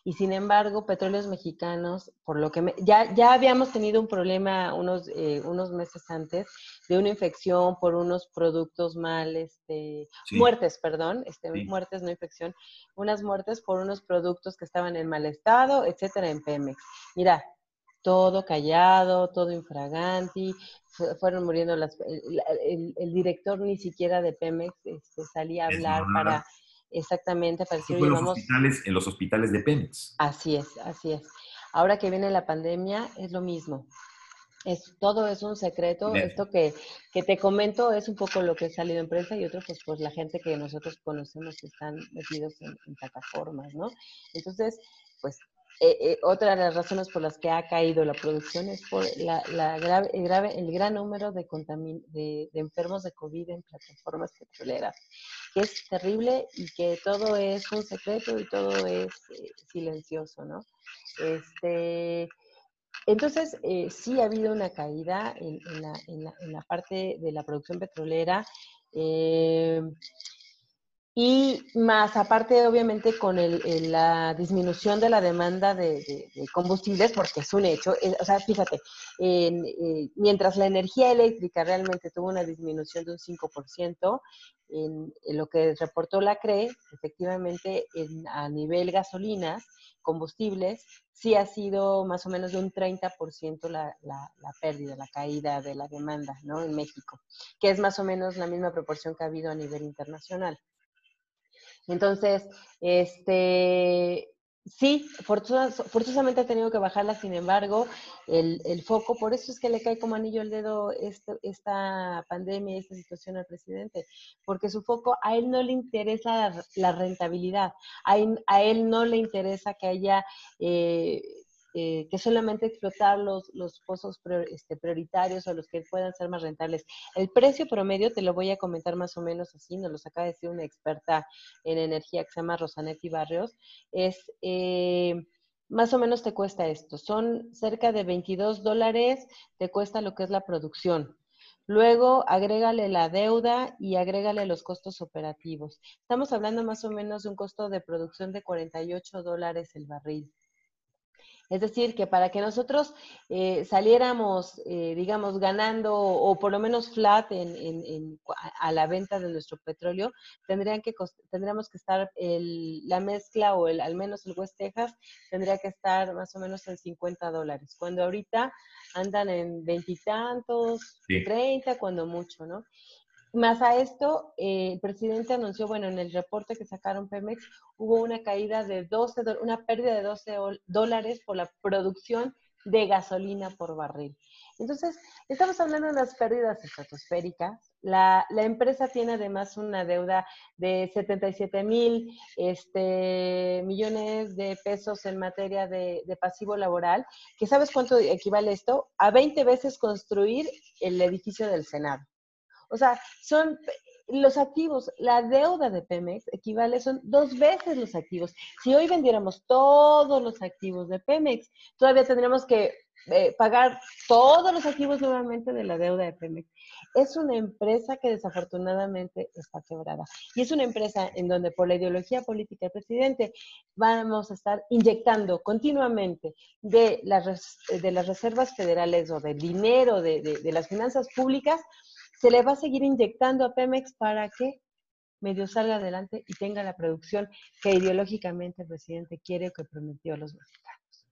Y sin embargo, petróleos mexicanos, por lo que ya, ya habíamos tenido un problema unos, eh, unos meses antes de una infección por unos productos mal, este, muertes, perdón, este, muertes, no infección, unas muertes por unos productos que estaban en mal estado, etcétera, en Pemex. Mira, todo callado, todo infraganti, fueron muriendo las, el, director ni siquiera de Pemex este, salía a hablar para Exactamente, para los hospitales, en los hospitales de Pemex. Así es, así es. Ahora que viene la pandemia, es lo mismo. Es, todo es un secreto. Esto que, que, te comento es un poco lo que ha salido en prensa y otro, pues, pues la gente que nosotros conocemos que están metidos en, en plataformas, ¿no? Entonces, pues eh, eh, otra de las razones por las que ha caído la producción es por la, grave, el, grave, el gran número de, de, enfermos de COVID en plataformas petroleras, que es terrible y que todo es un secreto y todo es eh, silencioso, ¿no? Este, entonces, sí ha habido una caída en, la, en, la, en, la, parte de la producción petrolera. Y más aparte, obviamente, con la disminución de la demanda de, combustibles, porque es un hecho, eh, o sea, fíjate, eh, mientras la energía eléctrica realmente tuvo una disminución de un 5%, en, lo que reportó la CRE, efectivamente, a nivel gasolinas, combustibles, sí ha sido más o menos de un 30% la, la, la pérdida, la caída de la demanda, ¿no? En México, que es más o menos la misma proporción que ha habido a nivel internacional. Entonces, este, sí, forzosamente ha tenido que bajarla, sin embargo, el, el, foco, por eso es que le cae como anillo el dedo este, esta pandemia, esta situación al presidente, porque su foco, a él no le interesa la, rentabilidad, a él, a él, no le interesa que haya... Eh, eh, que solamente explotar los, los pozos este, prioritarios o los que puedan ser más rentables. El precio promedio, te lo voy a comentar más o menos así, nos lo acaba de decir una experta en energía que se llama Rosanetti Barrios, es... Eh, más o menos te cuesta esto. Son cerca de 22 dólares, te cuesta lo que es la producción. Luego, agrégale la deuda y agrégale los costos operativos. Estamos hablando más o menos de un costo de producción de 48 dólares el barril. Es decir, que para que nosotros eh, saliéramos, eh, digamos, ganando o por lo menos flat en, a la venta de nuestro petróleo, tendrían que, tendríamos que estar la mezcla o el, al menos el West Texas tendría que estar más o menos en 50 dólares, cuando ahorita andan en veintitantos, 30, cuando mucho, ¿no? Más a esto, eh, el presidente anunció, bueno, en el reporte que sacaron Pemex, hubo una caída de 12, una pérdida de 12 dólares por la producción de gasolina por barril. Entonces, estamos hablando de unas pérdidas estratosféricas. La, la empresa tiene además una deuda de 77 mil este, millones de pesos en materia de, de pasivo laboral, que sabes cuánto equivale esto? A 20 veces construir el edificio del Senado. O sea, son los activos, la deuda de Pemex equivale, son dos veces los activos. Si hoy vendiéramos todos los activos de Pemex, todavía tendríamos que eh, pagar todos los activos nuevamente de la deuda de Pemex. Es una empresa que desafortunadamente está quebrada. Y es una empresa en donde por la ideología política del presidente vamos a estar inyectando continuamente de las, de las reservas federales o del dinero de, de las finanzas públicas se le va a seguir inyectando a Pemex para que medio salga adelante y tenga la producción que ideológicamente el presidente quiere o que prometió a los mexicanos.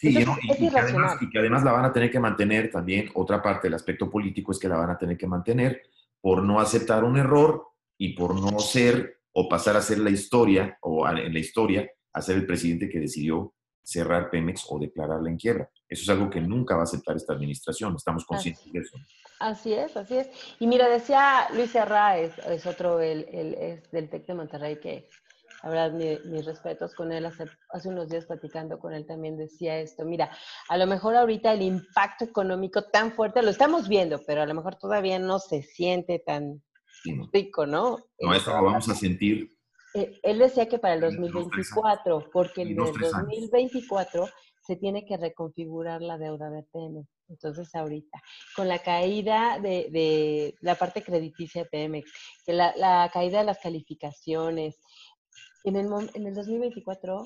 Sí, y, que además, y, que además, la van a tener que mantener también, otra parte del aspecto político es que la van a tener que mantener por no aceptar un error y por no ser o pasar a ser la historia, o en la historia, a ser el presidente que decidió cerrar Pemex o declararla en quiebra. Eso es algo que nunca va a aceptar esta administración, estamos conscientes de eso. Así es, así es. Y mira, decía Luis Serra, es, otro el, es del TEC de Monterrey, que, la verdad, mis respetos con él. Hace, hace unos días platicando con él también decía esto. Mira, a lo mejor ahorita el impacto económico tan fuerte lo estamos viendo, pero a lo mejor todavía no se siente tan rico, ¿no? No, eso lo vamos a sentir. Eh, él decía que para el 2024, porque en el 2024 se tiene que reconfigurar la deuda de Pemex. Entonces, ahorita, con la caída de, la parte crediticia de Pemex, que la, caída de las calificaciones, en el, en el 2024,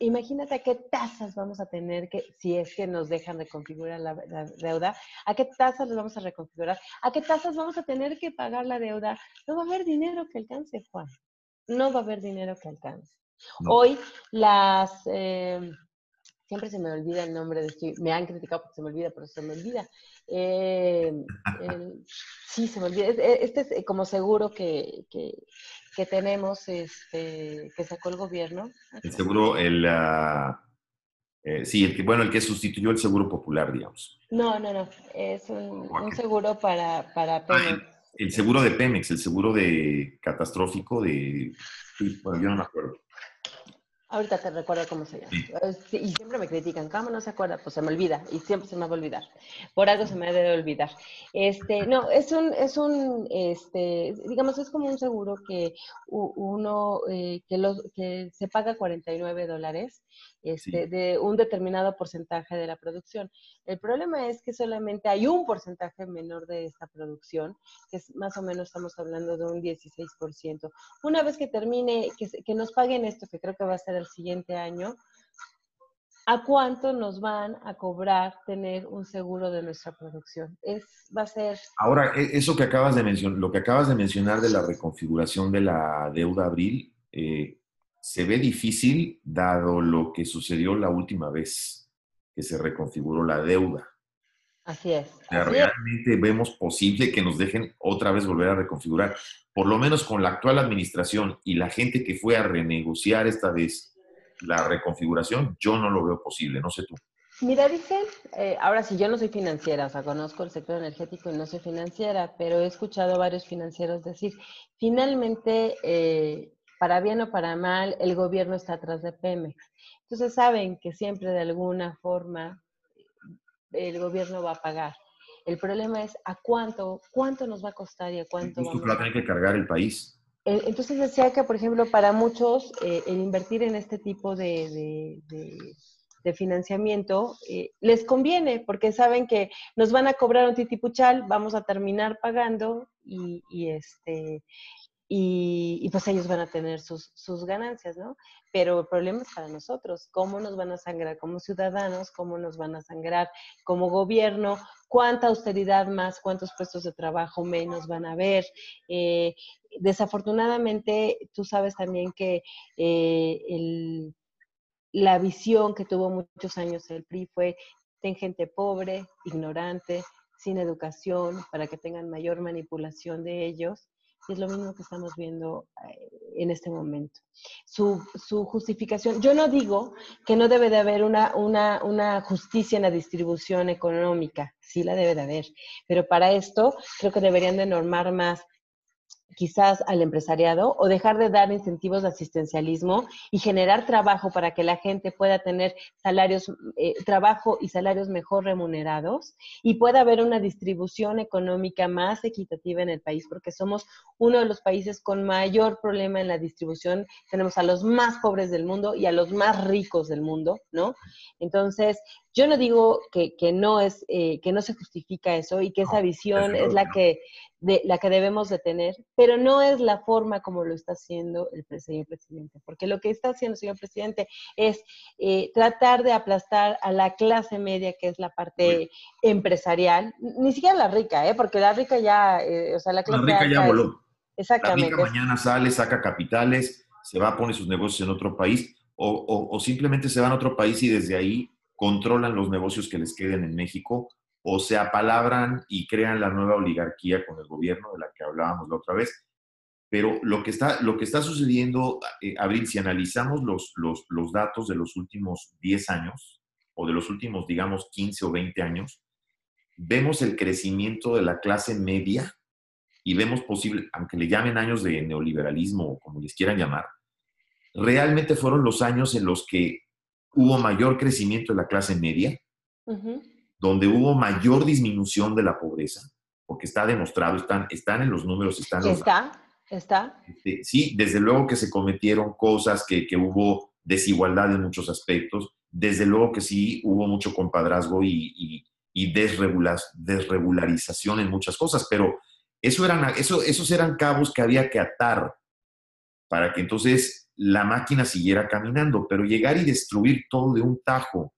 imagínate a qué tasas vamos a tener que, si es que nos dejan reconfigurar la, la, deuda, a qué tasas nos vamos a reconfigurar, a qué tasas vamos a tener que pagar la deuda. No va a haber dinero que alcance, Juan. No va a haber dinero que alcance. Hoy las... Eh, siempre se me olvida el nombre de este, me han criticado porque se me olvida, pero se me olvida. Eh, sí, se me olvida. Este es eh, como seguro que, que, tenemos, este, que sacó el gobierno. El seguro, el, eh, sí, el que, bueno, el que sustituyó el seguro popular, digamos. No, no, no, es un, seguro para, para Pemex. El, seguro de Pemex, el seguro de catastrófico de, bueno, yo no me acuerdo. Ahorita te recuerdo cómo se llama. Y siempre me critican, ¿cómo no se acuerda? Pues se me olvida y siempre se me va a olvidar. Por algo se me debe olvidar. Este, no, es un, es un, este, digamos, es como un seguro que uno, eh, que, los, que se paga 49 dólares este, de un determinado porcentaje de la producción. El problema es que solamente hay un porcentaje menor de esta producción, que es más o menos estamos hablando de un 16%. Una vez que termine, que, que nos paguen esto, que creo que va a ser el siguiente año, ¿a cuánto nos van a cobrar tener un seguro de nuestra producción? Es, va a ser... Ahora, e, eso que acabas de mencionar, lo que acabas de mencionar de la reconfiguración de la deuda abril, eh, se ve difícil dado lo que sucedió la última vez que se reconfiguró la deuda. Así es. realmente vemos posible que nos dejen otra vez volver a reconfigurar. Por lo menos con la actual administración y la gente que fue a renegociar esta vez la reconfiguración, yo no lo veo posible, no sé tú. Mira, dicen, eh, ahora sí, yo no soy financiera, o sea, conozco el sector energético y no soy financiera, pero he escuchado a varios financieros decir, finalmente eh, para bien o para mal, el gobierno está atrás de Pemex. Entonces saben que siempre de alguna forma el gobierno va a pagar. El problema es a cuánto, cuánto nos va a costar y a cuánto vamos va a tener que cargar el país. Eh, entonces decía que, por ejemplo, para muchos eh, el invertir en este tipo de, de, financiamiento eh, les conviene porque saben que nos van a cobrar un titipuchal, vamos a terminar pagando y, y este y, pues ellos van a tener sus, sus, ganancias, ¿no? Pero el problema es para nosotros, cómo nos van a sangrar como ciudadanos, cómo nos van a sangrar como gobierno, cuánta austeridad más, cuántos puestos de trabajo menos van a haber. Eh, desafortunadamente, tú sabes también que eh, el, la visión que tuvo muchos años el PRI fue, ten gente pobre, ignorante, sin educación, para que tengan mayor manipulación de ellos es lo mismo que estamos viendo eh, en este momento. Su, su, justificación, yo no digo que no debe de haber una, una, una justicia en la distribución económica, sí la debe de haber, pero para esto creo que deberían de normar más quizás al empresariado o dejar de dar incentivos de asistencialismo y generar trabajo para que la gente pueda tener salarios, eh, trabajo y salarios mejor remunerados y pueda haber una distribución económica más equitativa en el país, porque somos uno de los países con mayor problema en la distribución. Tenemos a los más pobres del mundo y a los más ricos del mundo, ¿no? Entonces, yo no digo que, que no es, eh, que no se justifica eso y que esa visión es la que, de, la que debemos de tener, pero no es la forma como lo está haciendo el señor presidente, porque lo que está haciendo el señor presidente es eh, tratar de aplastar a la clase media, que es la parte empresarial, ni siquiera la rica, ¿eh? porque la rica ya, eh, o sea, la clase La rica ya voló. exactamente. La rica mañana sale, saca capitales, se va, a poner sus negocios en otro país, o, o simplemente se van a otro país y desde ahí controlan los negocios que les queden en México o se apalabran y crean la nueva oligarquía con el gobierno de la que hablábamos la otra vez. Pero lo que está, lo que está sucediendo, eh, Abril, si analizamos los, los, los, datos de los últimos 10 años, o de los últimos, digamos, 15 o 20 años, vemos el crecimiento de la clase media y vemos posible, aunque le llamen años de neoliberalismo o como les quieran llamar, realmente fueron los años en los que hubo mayor crecimiento de la clase media, donde hubo mayor disminución de la pobreza, porque está demostrado, están, están en los números, están los... Está, está. Este, sí, desde luego que se cometieron cosas, que, que hubo desigualdad en muchos aspectos, desde luego que sí hubo mucho compadrazgo y, y, desregularización en muchas cosas, pero eso eran, eso, esos eran cabos que había que atar para que entonces la máquina siguiera caminando, pero llegar y destruir todo de un tajo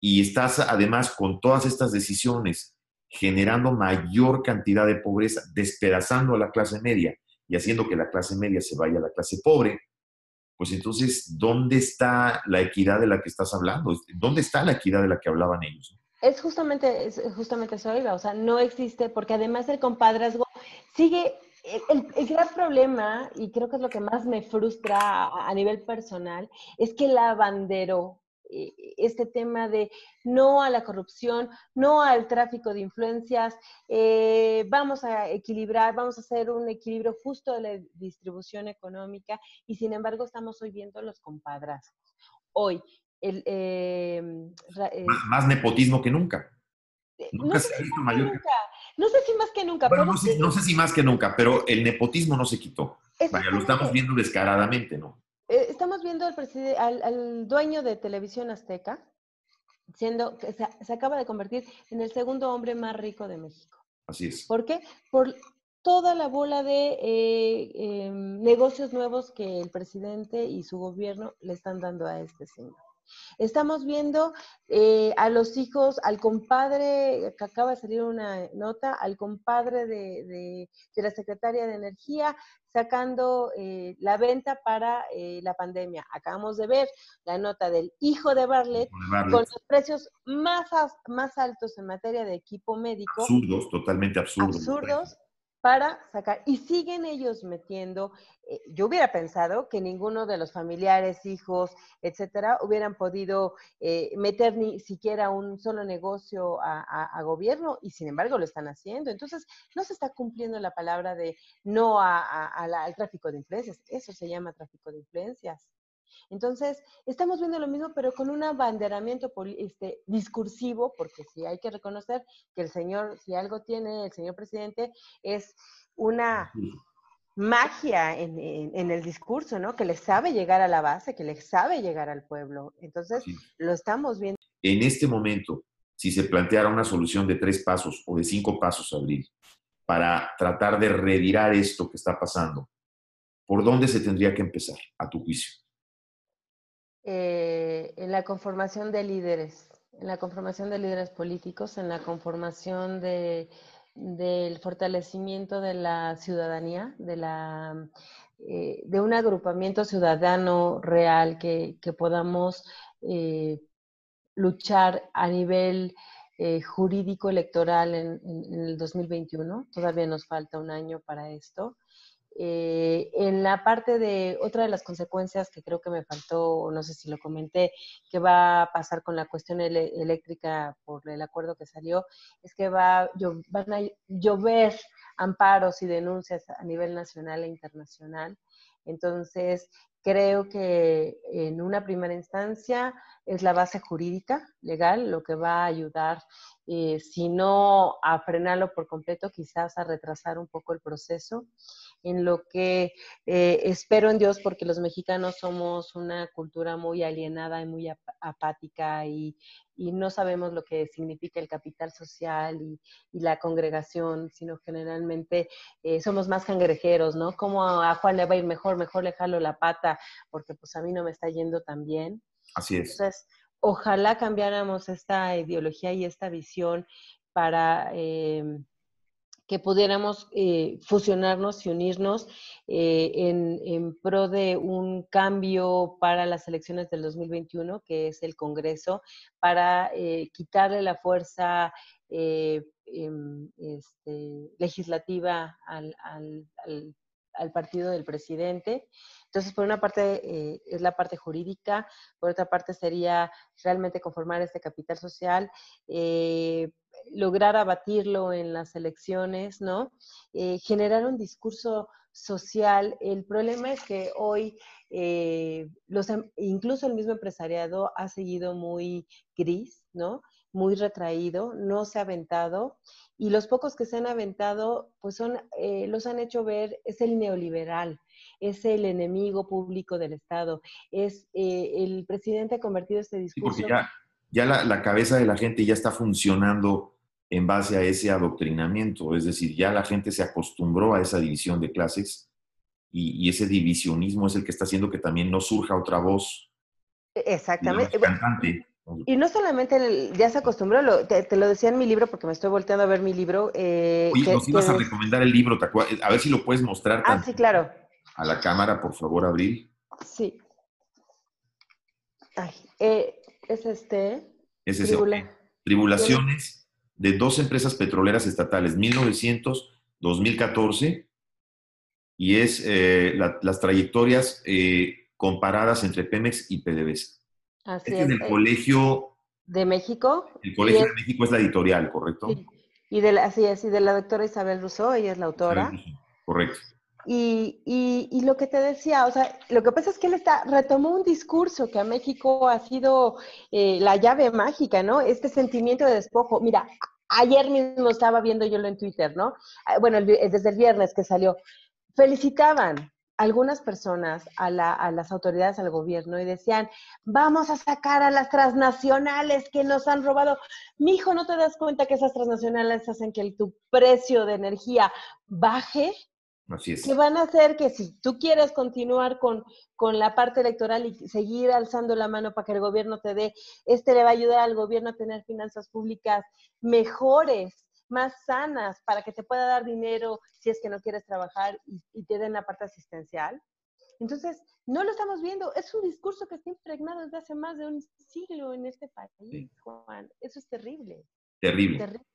y estás además con todas estas decisiones generando mayor cantidad de pobreza, despedazando a la clase media y haciendo que la clase media se vaya a la clase pobre, pues entonces, ¿dónde está la equidad de la que estás hablando? ¿Dónde está la equidad de la que hablaban ellos? Es justamente, es justamente eso, o sea, no existe, porque además el compadrazgo sigue, el, el, gran problema, y creo que es lo que más me frustra a, a nivel personal, es que la abanderó eh, este tema de no a la corrupción, no al tráfico de influencias, eh, vamos a equilibrar, vamos a hacer un equilibrio justo de la distribución económica y sin embargo estamos hoy viendo los compadrazgos. Hoy, el, em, más, nepotismo que nunca. Eh, no sé, si más que nunca. No sé si más que nunca. no, sé, si más que nunca, pero el nepotismo no se quitó. Vaya, lo estamos viendo descaradamente, ¿no? Eh, estamos viendo al, al, dueño de Televisión Azteca, siendo que se, acaba de convertir en el segundo hombre más rico de México. Así es. ¿Por qué? Por toda la bola de eh, em, negocios nuevos que el presidente y su gobierno le están dando a este señor. Estamos viendo eh, a los hijos, al compadre, que acaba de salir una nota, al compadre de, la secretaria de Energía sacando eh, la venta para eh, la pandemia. Acabamos de ver la nota del hijo de Barlet, con los precios más, más altos en materia de equipo médico. Absurdos, totalmente absurdos. Absurdos para sacar. Y siguen ellos metiendo. Eh, yo hubiera pensado que ninguno de los familiares, hijos, etcétera, hubieran podido eh, meter ni siquiera un solo negocio a, gobierno y sin embargo lo están haciendo. Entonces, no se está cumpliendo la palabra de no al tráfico de influencias. Eso se llama tráfico de influencias. Entonces, estamos viendo lo mismo, pero con un abanderamiento este, discursivo, porque sí hay que reconocer que el señor, si algo tiene el señor presidente, es una magia en, el discurso, ¿no? Que le sabe llegar a la base, que le sabe llegar al pueblo. Entonces, lo estamos viendo. En este momento, si se planteara una solución de tres pasos o de cinco pasos, Abril, para tratar de revirar esto que está pasando, ¿por dónde se tendría que empezar, a tu juicio? Eh, en la conformación de líderes, en la conformación de líderes políticos, en la conformación de, del fortalecimiento de la ciudadanía, de, la, eh, de un agrupamiento ciudadano real que, podamos eh, luchar a nivel jurídico electoral en, en, el 2021. Todavía nos falta un año para esto. Eh, en la parte de otra de las consecuencias que creo que me faltó, no sé si lo comenté, que va a pasar con la cuestión eléctrica por el acuerdo que salió, es que va, van a llover amparos y denuncias a nivel nacional e internacional. Entonces, creo que en una primera instancia es la base jurídica, legal, lo que va a ayudar, eh, si no a frenarlo por completo, quizás a retrasar un poco el proceso en lo que eh, espero en Dios, porque los mexicanos somos una cultura muy alienada y muy apática y, no sabemos lo que significa el capital social y, la congregación, sino generalmente eh, somos más cangrejeros, ¿no? Como a Juan le va a ir mejor, mejor le jalo la pata, porque pues a mí no me está yendo tan bien. Así es. Entonces, ojalá cambiáramos esta ideología y esta visión para... Eh, que pudiéramos eh, fusionarnos y unirnos eh, en, pro de un cambio para las elecciones del 2021, que es el Congreso, para eh, quitarle la fuerza em, este, legislativa al, al, partido del presidente. Entonces, por una parte es la parte jurídica, por otra parte sería realmente conformar este capital social, lograr abatirlo en las elecciones, ¿no? Eh, generar un discurso social. El problema es que hoy eh, los, em, incluso el mismo empresariado ha seguido muy gris, ¿no? Muy retraído, no se ha aventado y los pocos que se han aventado, pues son, eh, los han hecho ver, es el neoliberal, es el enemigo público del Estado, es el presidente ha convertido este discurso. Sí, porque ya, ya la, la, cabeza de la gente ya está funcionando en base a ese adoctrinamiento. Es decir, ya la gente se acostumbró a esa división de clases y, ese divisionismo es el que está haciendo que también no surja otra voz. Exactamente. Y no solamente ya se acostumbró, te, lo decía en mi libro, porque me estoy volteando a ver mi libro. Eh, Oye, nos ibas a recomendar el libro, a ver si lo puedes mostrar. Ah, sí, claro. A la cámara, por favor, Abril. Sí. Ay, eh, es este. Es ese. Tribulaciones de dos empresas petroleras estatales, 1900-2014, y es eh, las trayectorias eh, comparadas entre Pemex y PDVSA. Así este es. del Colegio... ¿De México? El Colegio de México es la editorial, ¿correcto? Sí. Y de la, así es, y de la doctora Isabel Rousseau, ella es la autora. Correcto. Y, y, lo que te decía, o sea, lo que pasa es que él está, retomó un discurso que a México ha sido eh, la llave mágica, ¿no? Este sentimiento de despojo. Mira, ayer mismo estaba viendo yo lo en Twitter, ¿no? Ah, bueno, desde el viernes que salió. Felicitaban algunas personas a, las autoridades, al gobierno, y decían, vamos a sacar a las transnacionales que nos han robado. Mi hijo, ¿no te das cuenta que esas transnacionales hacen que tu precio de energía baje? Así es. Que van a hacer que si tú quieres continuar con, con la parte electoral y seguir alzando la mano para que el gobierno te dé, este le va a ayudar al gobierno a tener finanzas públicas mejores, más sanas, para que te pueda dar dinero si es que no quieres trabajar y, te den la parte asistencial. Entonces, no lo estamos viendo. Es un discurso que está impregnado desde hace más de un siglo en este país, Juan. Eso es terrible. Terrible. terrible.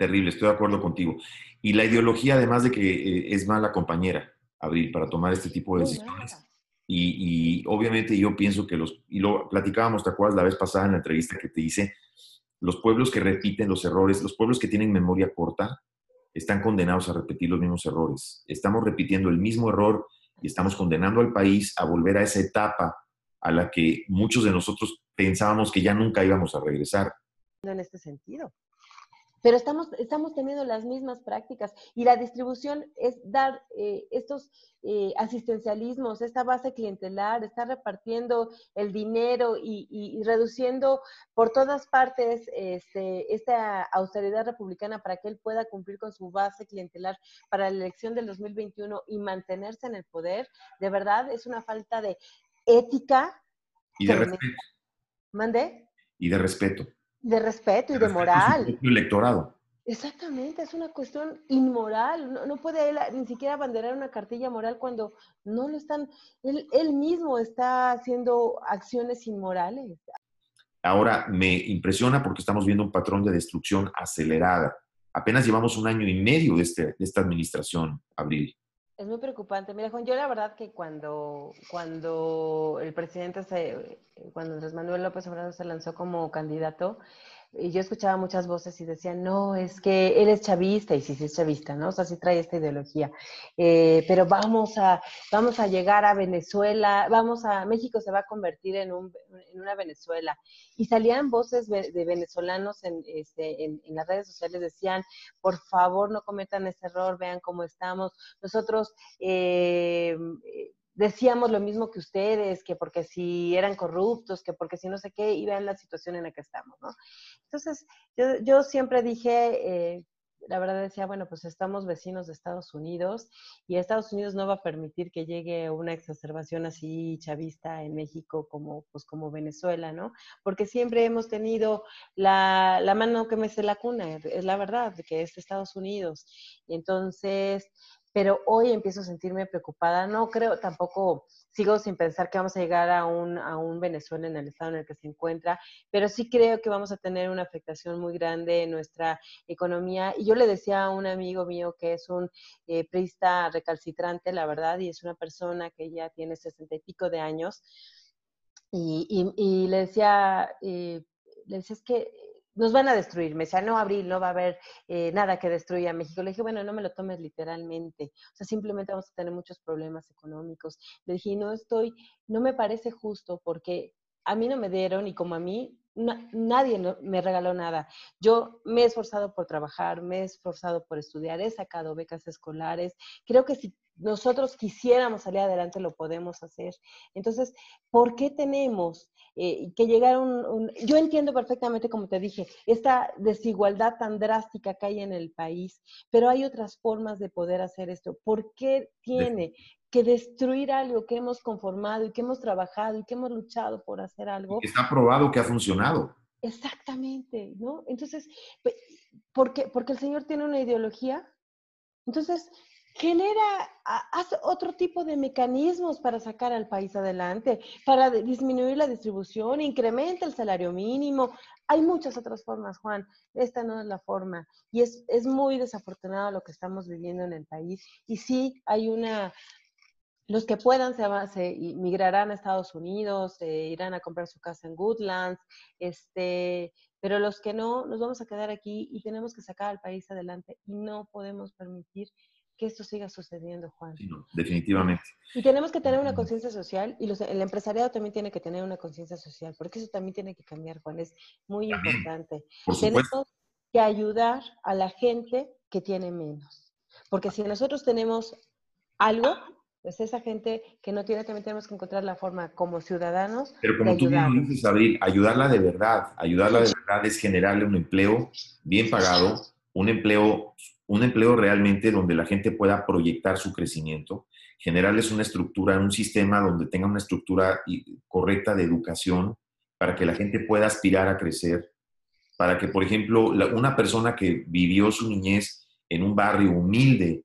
Terrible, estoy de acuerdo contigo. Y la ideología, además de que eh, es mala compañera, Abril, para tomar este tipo de decisiones. Y, obviamente yo pienso que los, y lo platicábamos, ¿te acuerdas la vez pasada en la entrevista que te hice? Los pueblos que repiten los errores, los pueblos que tienen memoria corta, están condenados a repetir los mismos errores. Estamos repitiendo el mismo error y estamos condenando al país a volver a esa etapa a la que muchos de nosotros pensábamos que ya nunca íbamos a regresar. En este sentido pero estamos, estamos teniendo las mismas prácticas y la distribución es dar eh, estos eh, asistencialismos, esta base clientelar, estar repartiendo el dinero y, reduciendo por todas partes este, esta austeridad republicana para que él pueda cumplir con su base clientelar para la elección del 2021 y mantenerse en el poder, de verdad es una falta de ética. Y de respeto. ¿Mande? Y de respeto. De respeto y de, moral. electorado. Exactamente, es una cuestión inmoral. No, puede él ni siquiera abanderar una cartilla moral cuando no lo están, él, él mismo está haciendo acciones inmorales. Ahora me impresiona porque estamos viendo un patrón de destrucción acelerada. Apenas llevamos un año y medio de, este, de esta administración, Abril. Es muy preocupante. Mira, Juan, yo la verdad que cuando, cuando el presidente, se, cuando Andrés Manuel López Obrador se lanzó como candidato, y yo escuchaba muchas voces y decían, no, es que él es chavista, y sí, sí es chavista, ¿no? O sea, sí trae esta ideología. Eh, pero vamos a, vamos a llegar a Venezuela, vamos a, México se va a convertir en, un, en una Venezuela. Y salían voces de venezolanos en, este, en, las redes sociales, decían, por favor, no cometan ese error, vean cómo estamos. Nosotros... Eh, decíamos lo mismo que ustedes, que porque si eran corruptos, que porque si no sé qué, y vean la situación en la que estamos, ¿no? Entonces, yo, yo siempre dije, eh, la verdad decía, bueno, pues estamos vecinos de Estados Unidos y Estados Unidos no va a permitir que llegue una exacerbación así chavista en México como, pues como Venezuela, ¿no? Porque siempre hemos tenido la, la mano que me se la cuna, es la verdad, que es Estados Unidos. Y entonces, pero hoy empiezo a sentirme preocupada. No creo tampoco, sigo sin pensar que vamos a llegar a un, a un Venezuela en el estado en el que se encuentra, pero sí creo que vamos a tener una afectación muy grande en nuestra economía. Y yo le decía a un amigo mío que es un eh, prista recalcitrante, la verdad, y es una persona que ya tiene sesenta y pico de años, y, y, le decía, eh, le decía, es que nos van a destruir. Me decía, no, Abril, no va a haber eh, nada que destruya a México. Le dije, bueno, no me lo tomes literalmente. O sea, simplemente vamos a tener muchos problemas económicos. Le dije, no estoy, no me parece justo porque a mí no me dieron y como a mí nadie me regaló nada. Yo me he esforzado por trabajar, me he esforzado por estudiar, he sacado becas escolares. Creo que si nosotros quisiéramos salir adelante, lo podemos hacer. Entonces, ¿por qué tenemos eh, que llegar a un, Yo entiendo perfectamente, como te dije, esta desigualdad tan drástica que hay en el país, pero hay otras formas de poder hacer esto. ¿Por qué tiene que destruir algo que hemos conformado y que hemos trabajado y que hemos luchado por hacer algo? Está probado que ha funcionado. Exactamente, ¿no? Entonces, ¿por qué? Porque el Señor tiene una ideología. Entonces, genera, hace otro tipo de mecanismos para sacar al país adelante, para disminuir la distribución, incrementa el salario mínimo. Hay muchas otras formas, Juan. Esta no es la forma. Y es, es muy desafortunado lo que estamos viviendo en el país. Y sí, hay una... Los que puedan se, se migrarán a Estados Unidos, se irán a comprar su casa en Goodlands, este, pero los que no, nos vamos a quedar aquí y tenemos que sacar al país adelante y no podemos permitir que esto siga sucediendo, Juan. definitivamente. Y tenemos que tener una conciencia social y el empresariado también tiene que tener una conciencia social, porque eso también tiene que cambiar, Juan, es muy importante. tenemos que ayudar a la gente que tiene menos, porque si nosotros tenemos algo, pues esa gente que no tiene, también tenemos que encontrar la forma como ciudadanos. Pero como tú bien dices, Abril, ayudarla de verdad, ayudarla de verdad es generarle un empleo bien pagado, un empleo un empleo realmente donde la gente pueda proyectar su crecimiento, generarles una estructura, un sistema donde tenga una estructura correcta de educación para que la gente pueda aspirar a crecer, para que, por ejemplo, una persona que vivió su niñez en un barrio humilde,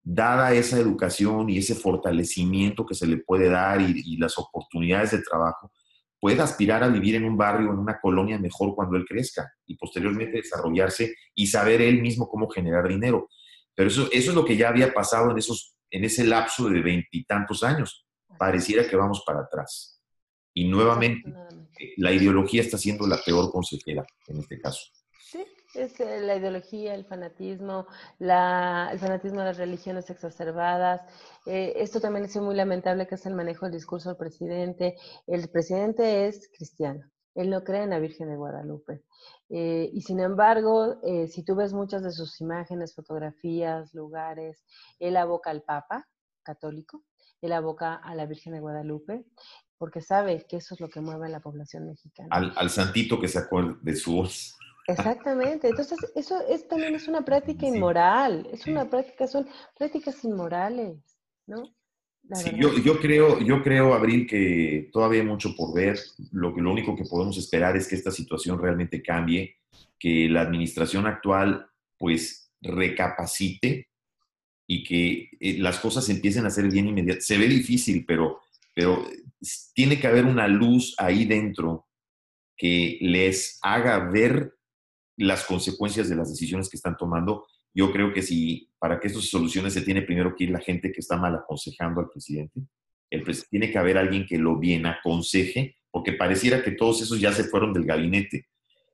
dada esa educación y ese fortalecimiento que se le puede dar y, y las oportunidades de trabajo, pueda aspirar a vivir en un barrio, en una colonia mejor cuando él crezca y posteriormente desarrollarse y saber él mismo cómo generar dinero. Pero eso, eso es lo que ya había pasado en, esos, en ese lapso de veintitantos años. Pareciera que vamos para atrás. Y nuevamente, la ideología está siendo la peor consejera en este caso. Es eh, la ideología, el fanatismo, la, el fanatismo de las religiones exacerbadas. Eh, esto también es muy lamentable que es el manejo del discurso del presidente. El presidente es cristiano. Él no cree en la Virgen de Guadalupe. Eh, y sin embargo, si tú ves muchas de sus imágenes, fotografías, lugares, él aboca al Papa católico, él aboca a la Virgen de Guadalupe, porque sabe que eso es lo que mueve a la población mexicana. Al, al santito que sacó de su voz. Exactamente. Entonces, eso es, también es una práctica inmoral. Es una práctica, son prácticas inmorales, ¿no? Sí, yo, yo, creo, yo creo, Abril, que todavía hay mucho por ver. Lo, lo único que podemos esperar es que esta situación realmente cambie, que la administración actual, pues, recapacite y que eh, las cosas empiecen a ser bien inmediatas. Se ve difícil, pero, pero tiene que haber una luz ahí dentro que les haga ver las consecuencias de las decisiones que están tomando. Yo creo que si para que esto se solucione se tiene primero que ir la gente que está mal aconsejando al presidente. El tiene que haber alguien que lo bien aconseje, porque pareciera que todos esos ya se fueron del gabinete.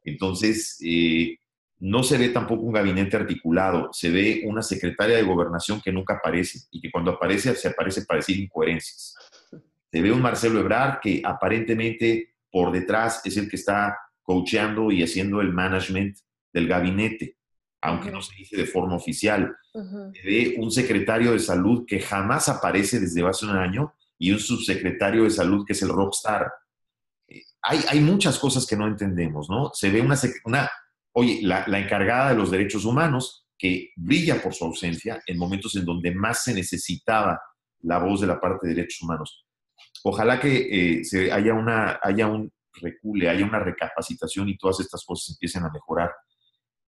Entonces, eh, no se ve tampoco un gabinete articulado, se ve una secretaria de gobernación que nunca aparece y que cuando aparece se aparece para decir incoherencias. Se ve un Marcelo Ebrard que aparentemente por detrás es el que está coacheando y haciendo el management del gabinete, aunque no se dice de forma oficial. De un secretario de salud que jamás aparece desde hace un año y un subsecretario de salud que es el rockstar. Eh, hay, hay muchas cosas que no entendemos, ¿no? Se ve una, una oye, la, la, encargada de los derechos humanos que brilla por su ausencia en momentos en donde más se necesitaba la voz de la parte de derechos humanos. Ojalá que eh, se haya, una, haya un, recule, haya una recapacitación y todas estas cosas empiecen a mejorar.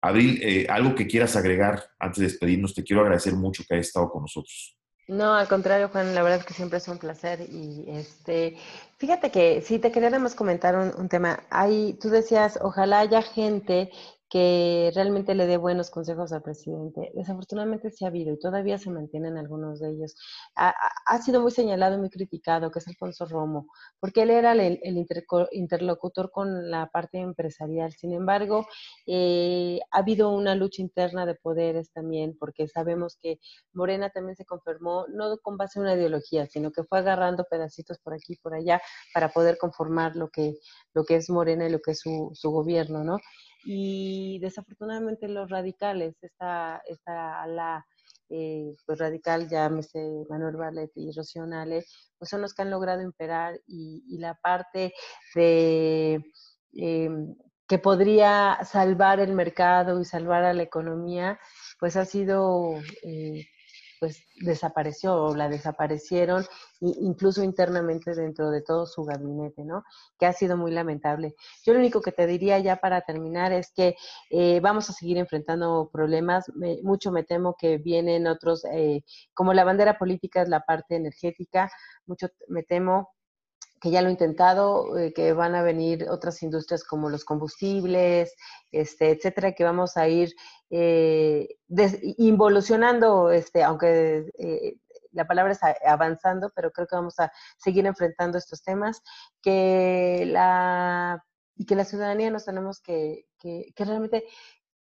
Abril, eh, algo que quieras agregar antes de despedirnos, te quiero agradecer mucho que hayas estado con nosotros. No, al contrario, Juan, la verdad es que siempre es un placer. Y este, fíjate que sí, te quería además comentar un, tema. Hay, tú decías, ojalá haya gente que realmente le dé buenos consejos al presidente. Desafortunadamente sí ha habido y todavía se mantienen algunos de ellos. Ha, sido muy señalado y muy criticado, que es Alfonso Romo, porque él era el, interlocutor con la parte empresarial. Sin embargo, eh, ha habido una lucha interna de poderes también, porque sabemos que Morena también se confirmó, no con base en una ideología, sino que fue agarrando pedacitos por aquí y por allá para poder conformar lo que, lo que es Morena y lo que es su, su gobierno, ¿no? Y desafortunadamente los radicales, esta, esta ala eh, pues radical, llámese Manuel Barlet y Rocío Nale, pues son los que han logrado imperar y, la parte de em, que podría salvar el mercado y salvar a la economía, pues ha sido eh, pues desapareció o la desaparecieron incluso internamente dentro de todo su gabinete, ¿no? Que ha sido muy lamentable. Yo lo único que te diría ya para terminar es que eh, vamos a seguir enfrentando problemas. mucho me temo que vienen otros, eh, como la bandera política es la parte energética, mucho me temo que ya lo he intentado, eh, que van a venir otras industrias como los combustibles, este, etcétera, que vamos a ir eh, involucionando, este, aunque eh, la palabra es avanzando, pero creo que vamos a seguir enfrentando estos temas, que la, y que la ciudadanía nos tenemos que, que, que realmente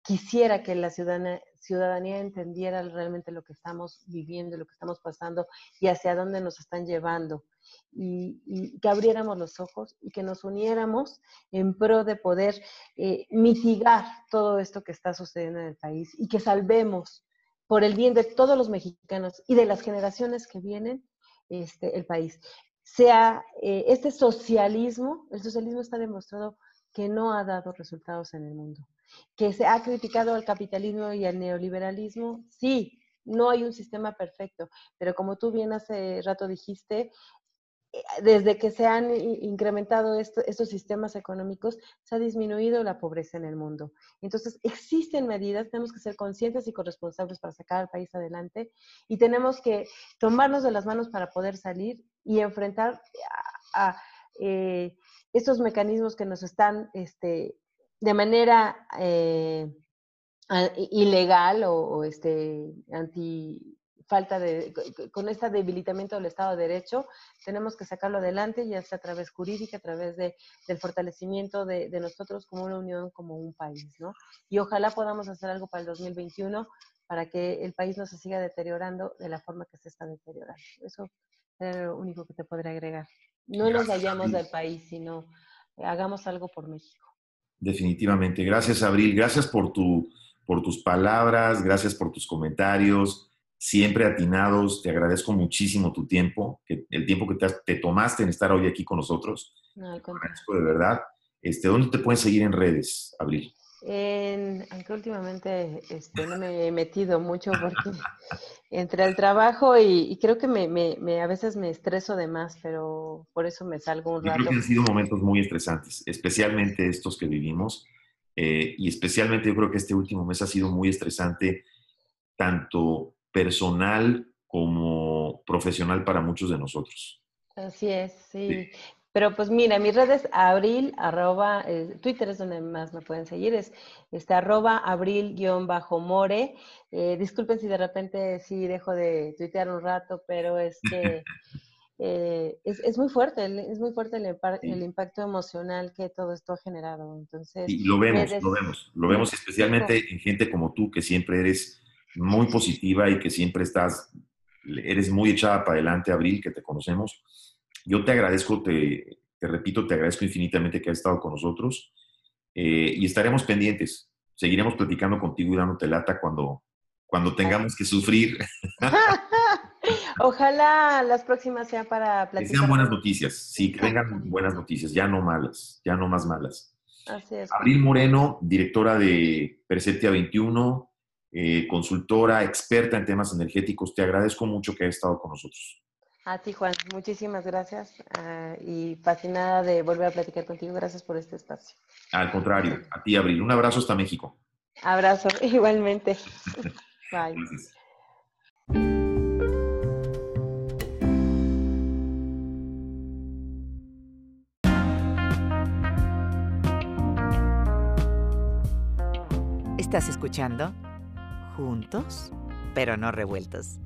quisiera que la ciudadanía, ciudadanía entendiera realmente lo que estamos viviendo, lo que estamos pasando y hacia dónde nos están llevando y, que abriéramos los ojos y que nos uniéramos en pro de poder eh, mitigar todo esto que está sucediendo en el país y que salvemos por el bien de todos los mexicanos y de las generaciones que vienen este, el país. Sea eh, este socialismo, el socialismo está demostrado que no ha dado resultados en el mundo. Que se ha criticado al capitalismo y al neoliberalismo, sí, no hay un sistema perfecto, pero como tú bien hace rato dijiste, eh, desde que se han incrementado estos sistemas económicos, se ha disminuido la pobreza en el mundo. Entonces, existen medidas, tenemos que ser conscientes y corresponsables para sacar al país adelante y tenemos que tomarnos de las manos para poder salir y enfrentar a, eh, estos mecanismos que nos están este, de manera eh, ilegal o, o este, anti falta de, con este debilitamiento del Estado de Derecho, tenemos que sacarlo adelante, ya sea a través jurídica, a través de, del fortalecimiento de, de, nosotros como una unión, como un país, ¿no? Y ojalá podamos hacer algo para el 2021 para que el país no se siga deteriorando de la forma que se está deteriorando. Eso es lo único que te podría agregar. No nos vayamos del país, sino hagamos algo por México. Definitivamente. Gracias, Abril. Gracias por, tu, por tus palabras, gracias por tus comentarios siempre atinados. Te agradezco muchísimo tu tiempo, que, el tiempo que te, tomaste en estar hoy aquí con nosotros. No, al agradezco de verdad. Este, ¿Dónde te pueden seguir en redes, Abril? En, aunque últimamente este, no me he metido mucho porque entre el trabajo y, creo que me, me, a veces me estreso de más, pero por eso me salgo un rato. Creo que han sido momentos muy estresantes, especialmente estos que vivimos. Eh, y especialmente yo creo que este último mes ha sido muy estresante, tanto personal como profesional para muchos de nosotros. Así es, sí. Pero pues mira, mis redes abril, arroba, eh, Twitter es donde más me pueden seguir, es este, arroba abril-more. Eh, disculpen si de repente sí dejo de tuitear un rato, pero es que eh, es, muy fuerte, es muy fuerte el, impacto emocional que todo esto ha generado. Entonces, y lo vemos, lo vemos, lo vemos especialmente en gente como tú, que siempre eres muy positiva y que siempre estás, eres muy echada para adelante, Abril, que te conocemos. Yo te agradezco, te, te repito, te agradezco infinitamente que has estado con nosotros eh, y estaremos pendientes. Seguiremos platicando contigo y dándote lata cuando, cuando tengamos que sufrir. Ojalá las próximas sean para platicar. Que sean buenas noticias, sí, que vengan buenas noticias, ya no malas, ya no más malas. Así es. Abril Moreno, directora de Perceptia 21, eh, consultora, experta en temas energéticos. Te agradezco mucho que hayas estado con nosotros. A ti, Juan, muchísimas gracias ah, y fascinada de volver a platicar contigo. Gracias por este espacio. Al contrario, a ti, Abril. Un abrazo hasta México. Abrazo, igualmente. Bye. Estás escuchando Juntos, pero no revueltos.